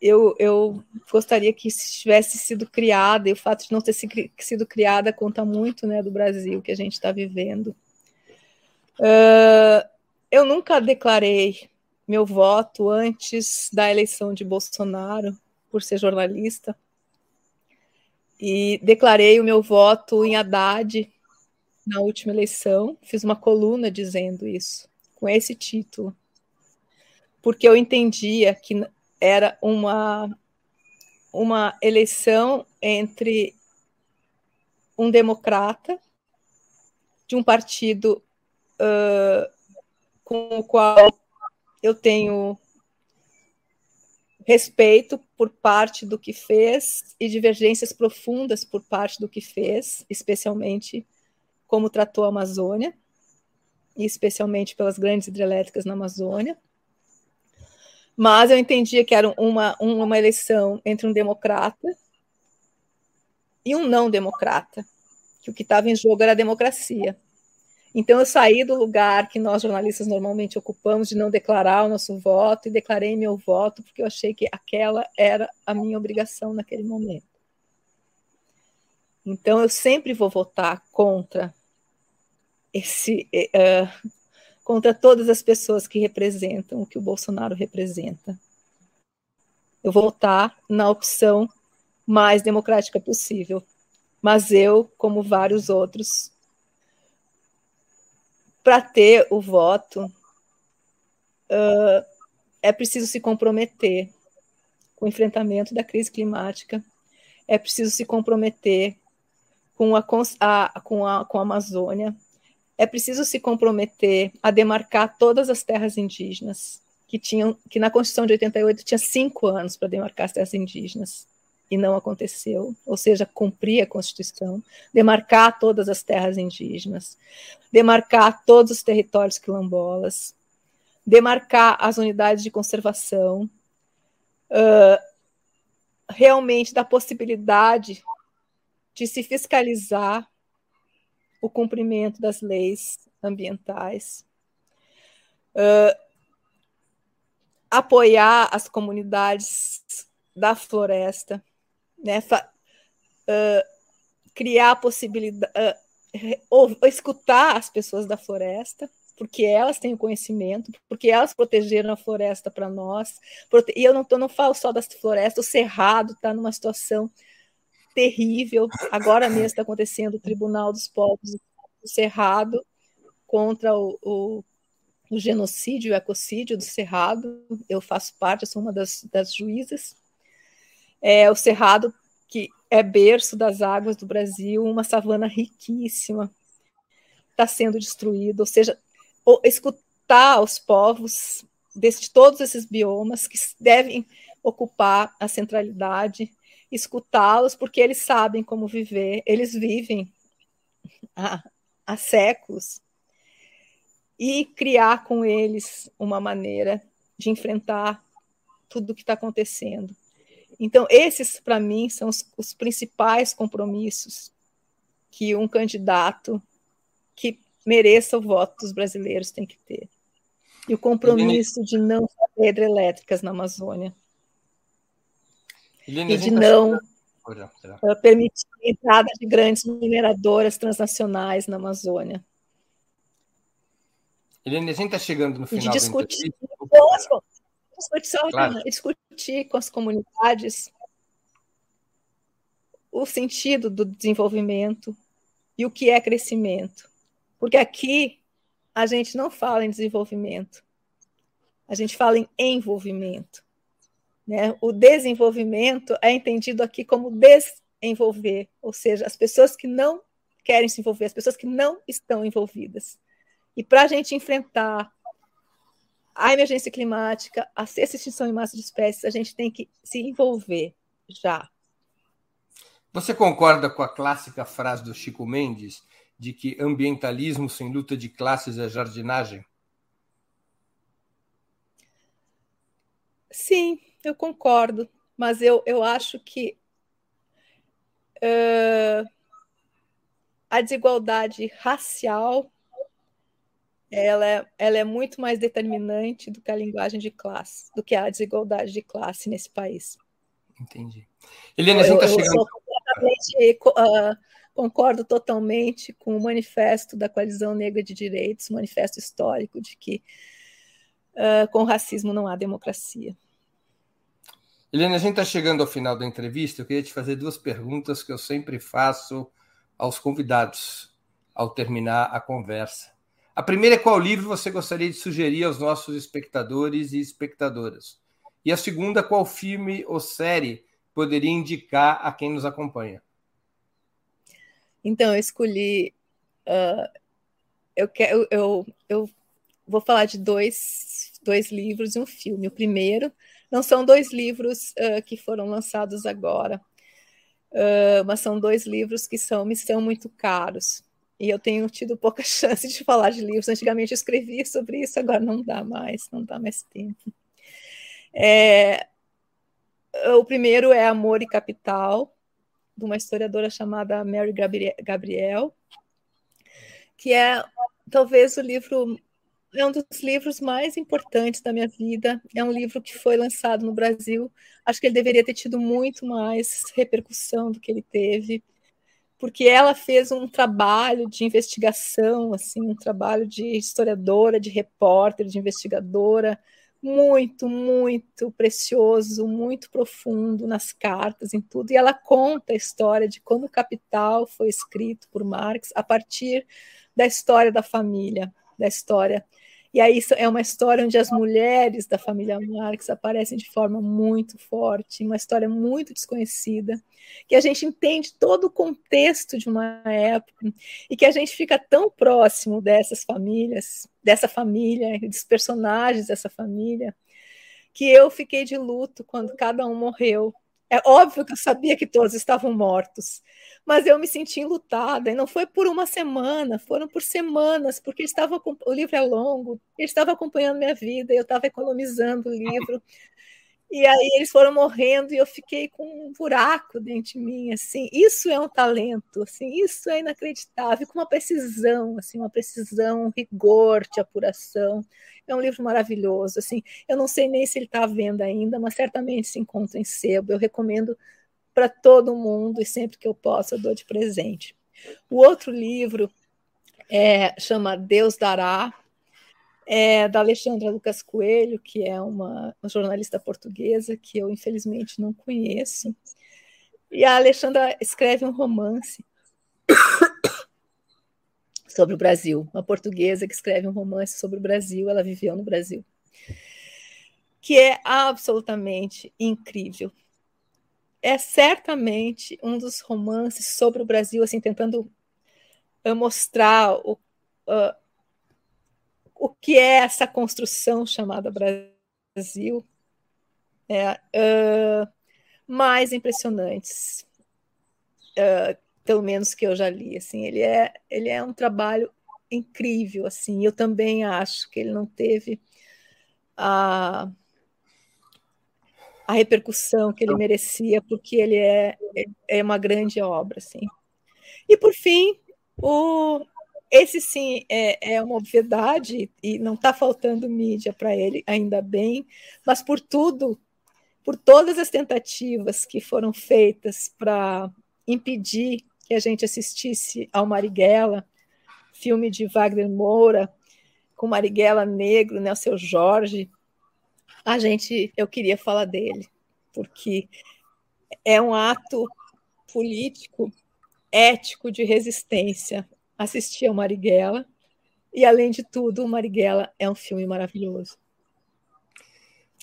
[SPEAKER 3] eu, eu gostaria que tivesse sido criada, e o fato de não ter sido criada conta muito né, do Brasil que a gente está vivendo. Uh, eu nunca declarei meu voto antes da eleição de Bolsonaro, por ser jornalista, e declarei o meu voto em Haddad na última eleição. Fiz uma coluna dizendo isso, com esse título, porque eu entendia que era uma, uma eleição entre um democrata de um partido uh, com o qual eu tenho respeito por parte do que fez e divergências profundas por parte do que fez, especialmente como tratou a Amazônia, e especialmente pelas grandes hidrelétricas na Amazônia. Mas eu entendia que era uma, uma eleição entre um democrata e um não democrata, que o que estava em jogo era a democracia. Então, eu saí do lugar que nós jornalistas normalmente ocupamos de não declarar o nosso voto e declarei meu voto, porque eu achei que aquela era a minha obrigação naquele momento. Então, eu sempre vou votar contra esse. Uh, contra todas as pessoas que representam o que o Bolsonaro representa. Eu vou votar na opção mais democrática possível. Mas eu, como vários outros, para ter o voto, uh, é preciso se comprometer com o enfrentamento da crise climática, é preciso se comprometer com a, a, com a, com a Amazônia, é preciso se comprometer a demarcar todas as terras indígenas, que, tinham, que na Constituição de 88 tinha cinco anos para demarcar as terras indígenas e não aconteceu, ou seja, cumprir a Constituição, demarcar todas as terras indígenas, demarcar todos os territórios quilombolas, demarcar as unidades de conservação, uh, realmente dar possibilidade de se fiscalizar o cumprimento das leis ambientais, uh, apoiar as comunidades da floresta, né? Uh, criar a possibilidade, uh, ou, escutar as pessoas da floresta, porque elas têm o conhecimento, porque elas protegeram a floresta para nós. Prote... E eu não, eu não falo só das florestas, o Cerrado está numa situação terrível. Agora mesmo está acontecendo o Tribunal dos Povos do Cerrado contra o, o, o genocídio, o ecocídio do Cerrado. Eu faço parte, sou uma das, das juízas é, o Cerrado, que é berço das águas do Brasil, uma savana riquíssima, está sendo destruído. Ou seja, escutar os povos de todos esses biomas que devem ocupar a centralidade, escutá-los, porque eles sabem como viver, eles vivem há, há séculos, e criar com eles uma maneira de enfrentar tudo o que está acontecendo. Então, esses, para mim, são os, os, principais compromissos que um candidato que mereça o voto dos brasileiros tem que ter. E o compromisso de não fazer hidrelétricas na Amazônia. e de não uh, permitir a entrada de grandes mineradoras transnacionais na Amazônia.
[SPEAKER 2] Helene, a gente está chegando no final.
[SPEAKER 3] E de discutir discutir, claro. discutir com as comunidades o sentido do desenvolvimento e o que é crescimento. Porque aqui a gente não fala em desenvolvimento, a gente fala em envolvimento. Né? O desenvolvimento é entendido aqui como desenvolver, ou seja, as pessoas que não querem se envolver, as pessoas que não estão envolvidas. E para a gente enfrentar a emergência climática, a sexta extinção em massa de espécies, a gente tem que se envolver já.
[SPEAKER 2] Você concorda com a clássica frase do Chico Mendes de que ambientalismo sem luta de classes é jardinagem?
[SPEAKER 3] Sim, eu concordo, mas eu, eu acho que uh, a desigualdade racial ela é, ela é muito mais determinante do que a linguagem de classe, do que a desigualdade de classe nesse país.
[SPEAKER 2] Entendi. Eliana, a gente está chegando.
[SPEAKER 3] Completamente, uh, concordo totalmente com o manifesto da Coalizão Negra de Direitos, manifesto histórico de que uh, com racismo não há democracia.
[SPEAKER 2] Eliana, a gente está chegando ao final da entrevista. Eu queria te fazer duas perguntas que eu sempre faço aos convidados ao terminar a conversa. A primeira é qual livro você gostaria de sugerir aos nossos espectadores e espectadoras? E a segunda, qual filme ou série poderia indicar a quem nos acompanha?
[SPEAKER 3] Então, eu escolhi. Uh, eu, quero, eu, eu vou falar de dois, dois livros e um filme. O primeiro, não são dois livros uh, que foram lançados agora, uh, mas são dois livros que são, me são muito caros. E eu tenho tido pouca chance de falar de livros. Antigamente eu escrevia sobre isso, agora não dá mais, não dá mais tempo. É, o primeiro é Amor e Capital, de uma historiadora chamada Mary Gabriel, que é talvez o livro é um dos livros mais importantes da minha vida. É um livro que foi lançado no Brasil. Acho que ele deveria ter tido muito mais repercussão do que ele teve, porque ela fez um trabalho de investigação, assim, um trabalho de historiadora, de repórter, de investigadora, muito, muito precioso, muito profundo nas cartas, em tudo. E ela conta a história de como o Capital foi escrito por Marx a partir da história da família, da história e aí é uma história onde as mulheres da família Marx aparecem de forma muito forte, uma história muito desconhecida, que a gente entende todo o contexto de uma época e que a gente fica tão próximo dessas famílias, dessa família, dos personagens dessa família, que eu fiquei de luto quando cada um morreu. É óbvio que eu sabia que todos estavam mortos, mas eu me senti enlutada, e não foi por uma semana, foram por semanas, porque estava, o livro é longo, ele estava acompanhando minha vida, eu estava economizando o livro, e aí eles foram morrendo e eu fiquei com um buraco dentro de mim, assim, isso é um talento, assim, isso é inacreditável, com uma precisão, assim, uma precisão, um rigor de apuração, é um livro maravilhoso, assim, eu não sei nem se ele está à venda ainda, mas certamente se encontra em sebo, eu recomendo para todo mundo e sempre que eu posso eu dou de presente. O outro livro é, chama Deus Dará, é da Alexandra Lucas Coelho, que é uma, jornalista portuguesa que eu infelizmente não conheço. E a Alexandra escreve um romance sobre o Brasil, uma portuguesa que escreve um romance sobre o Brasil, ela viveu no Brasil, que é absolutamente incrível. É certamente um dos romances sobre o Brasil, assim, tentando uh, mostrar o, uh, o que é essa construção chamada Brasil, é, uh, mais impressionantes, pelo menos que eu já li. Assim, ele é, ele é um trabalho incrível. Assim, eu também acho que ele não teve a a repercussão que ele merecia, porque ele é, é uma grande obra. Assim. E, por fim, o, esse sim é, é uma obviedade e não está faltando mídia para ele, ainda bem, mas por tudo, por todas as tentativas que foram feitas para impedir que a gente assistisse ao Marighella, filme de Wagner Moura, com Marighella negro, né, o seu Jorge, a gente, eu queria falar dele, porque é um ato político, ético de resistência assistir ao Marighella, e além de tudo, o Marighella é um filme maravilhoso.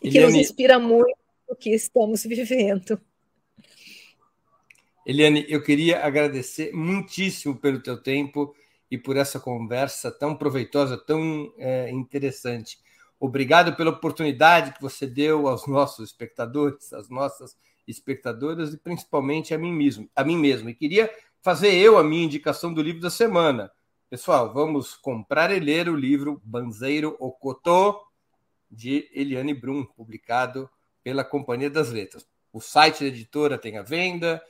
[SPEAKER 3] E que nos inspira muito o que estamos vivendo.
[SPEAKER 2] Eliane, eu queria agradecer muitíssimo pelo teu tempo e por essa conversa tão proveitosa, tão é, interessante. Obrigado pela oportunidade que você deu aos nossos espectadores, às nossas espectadoras e principalmente a mim mesmo. A mim mesmo. E queria fazer eu a minha indicação do livro da semana. Pessoal, vamos comprar e ler o livro Banzeiro Okotô, de Eliane Brum, publicado pela Companhia das Letras. O site da editora tem à venda,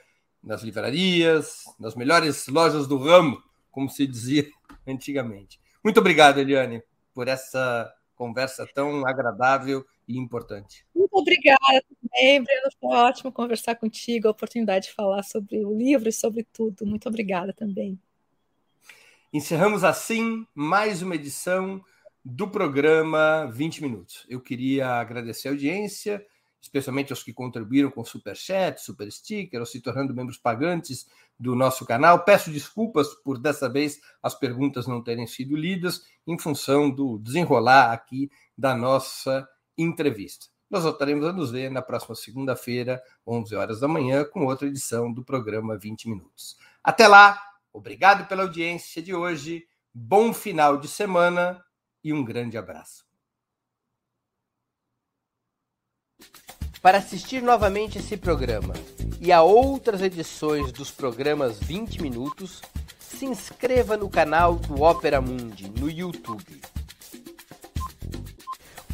[SPEAKER 2] nas livrarias, nas melhores lojas do ramo, como se dizia antigamente. Muito obrigado, Eliane, por essa conversa tão agradável e importante.
[SPEAKER 3] Muito obrigada também, Breno. Foi ótimo conversar contigo, a oportunidade de falar sobre o livro e sobre tudo. Muito obrigada também.
[SPEAKER 2] Encerramos assim mais uma edição do programa 20 Minutos. Eu queria agradecer a audiência, especialmente aos que contribuíram com super chat, super sticker, ou se tornando membros pagantes do nosso canal. Peço desculpas por dessa vez as perguntas não terem sido lidas em função do desenrolar aqui da nossa entrevista. Nós voltaremos a nos ver na próxima segunda-feira, 11 horas da manhã, com outra edição do programa 20 Minutos. Até lá, obrigado pela audiência de hoje, bom final de semana e um grande abraço. Para assistir novamente esse programa e a outras edições dos programas 20 Minutos, se inscreva no canal do Opera Mundi no YouTube.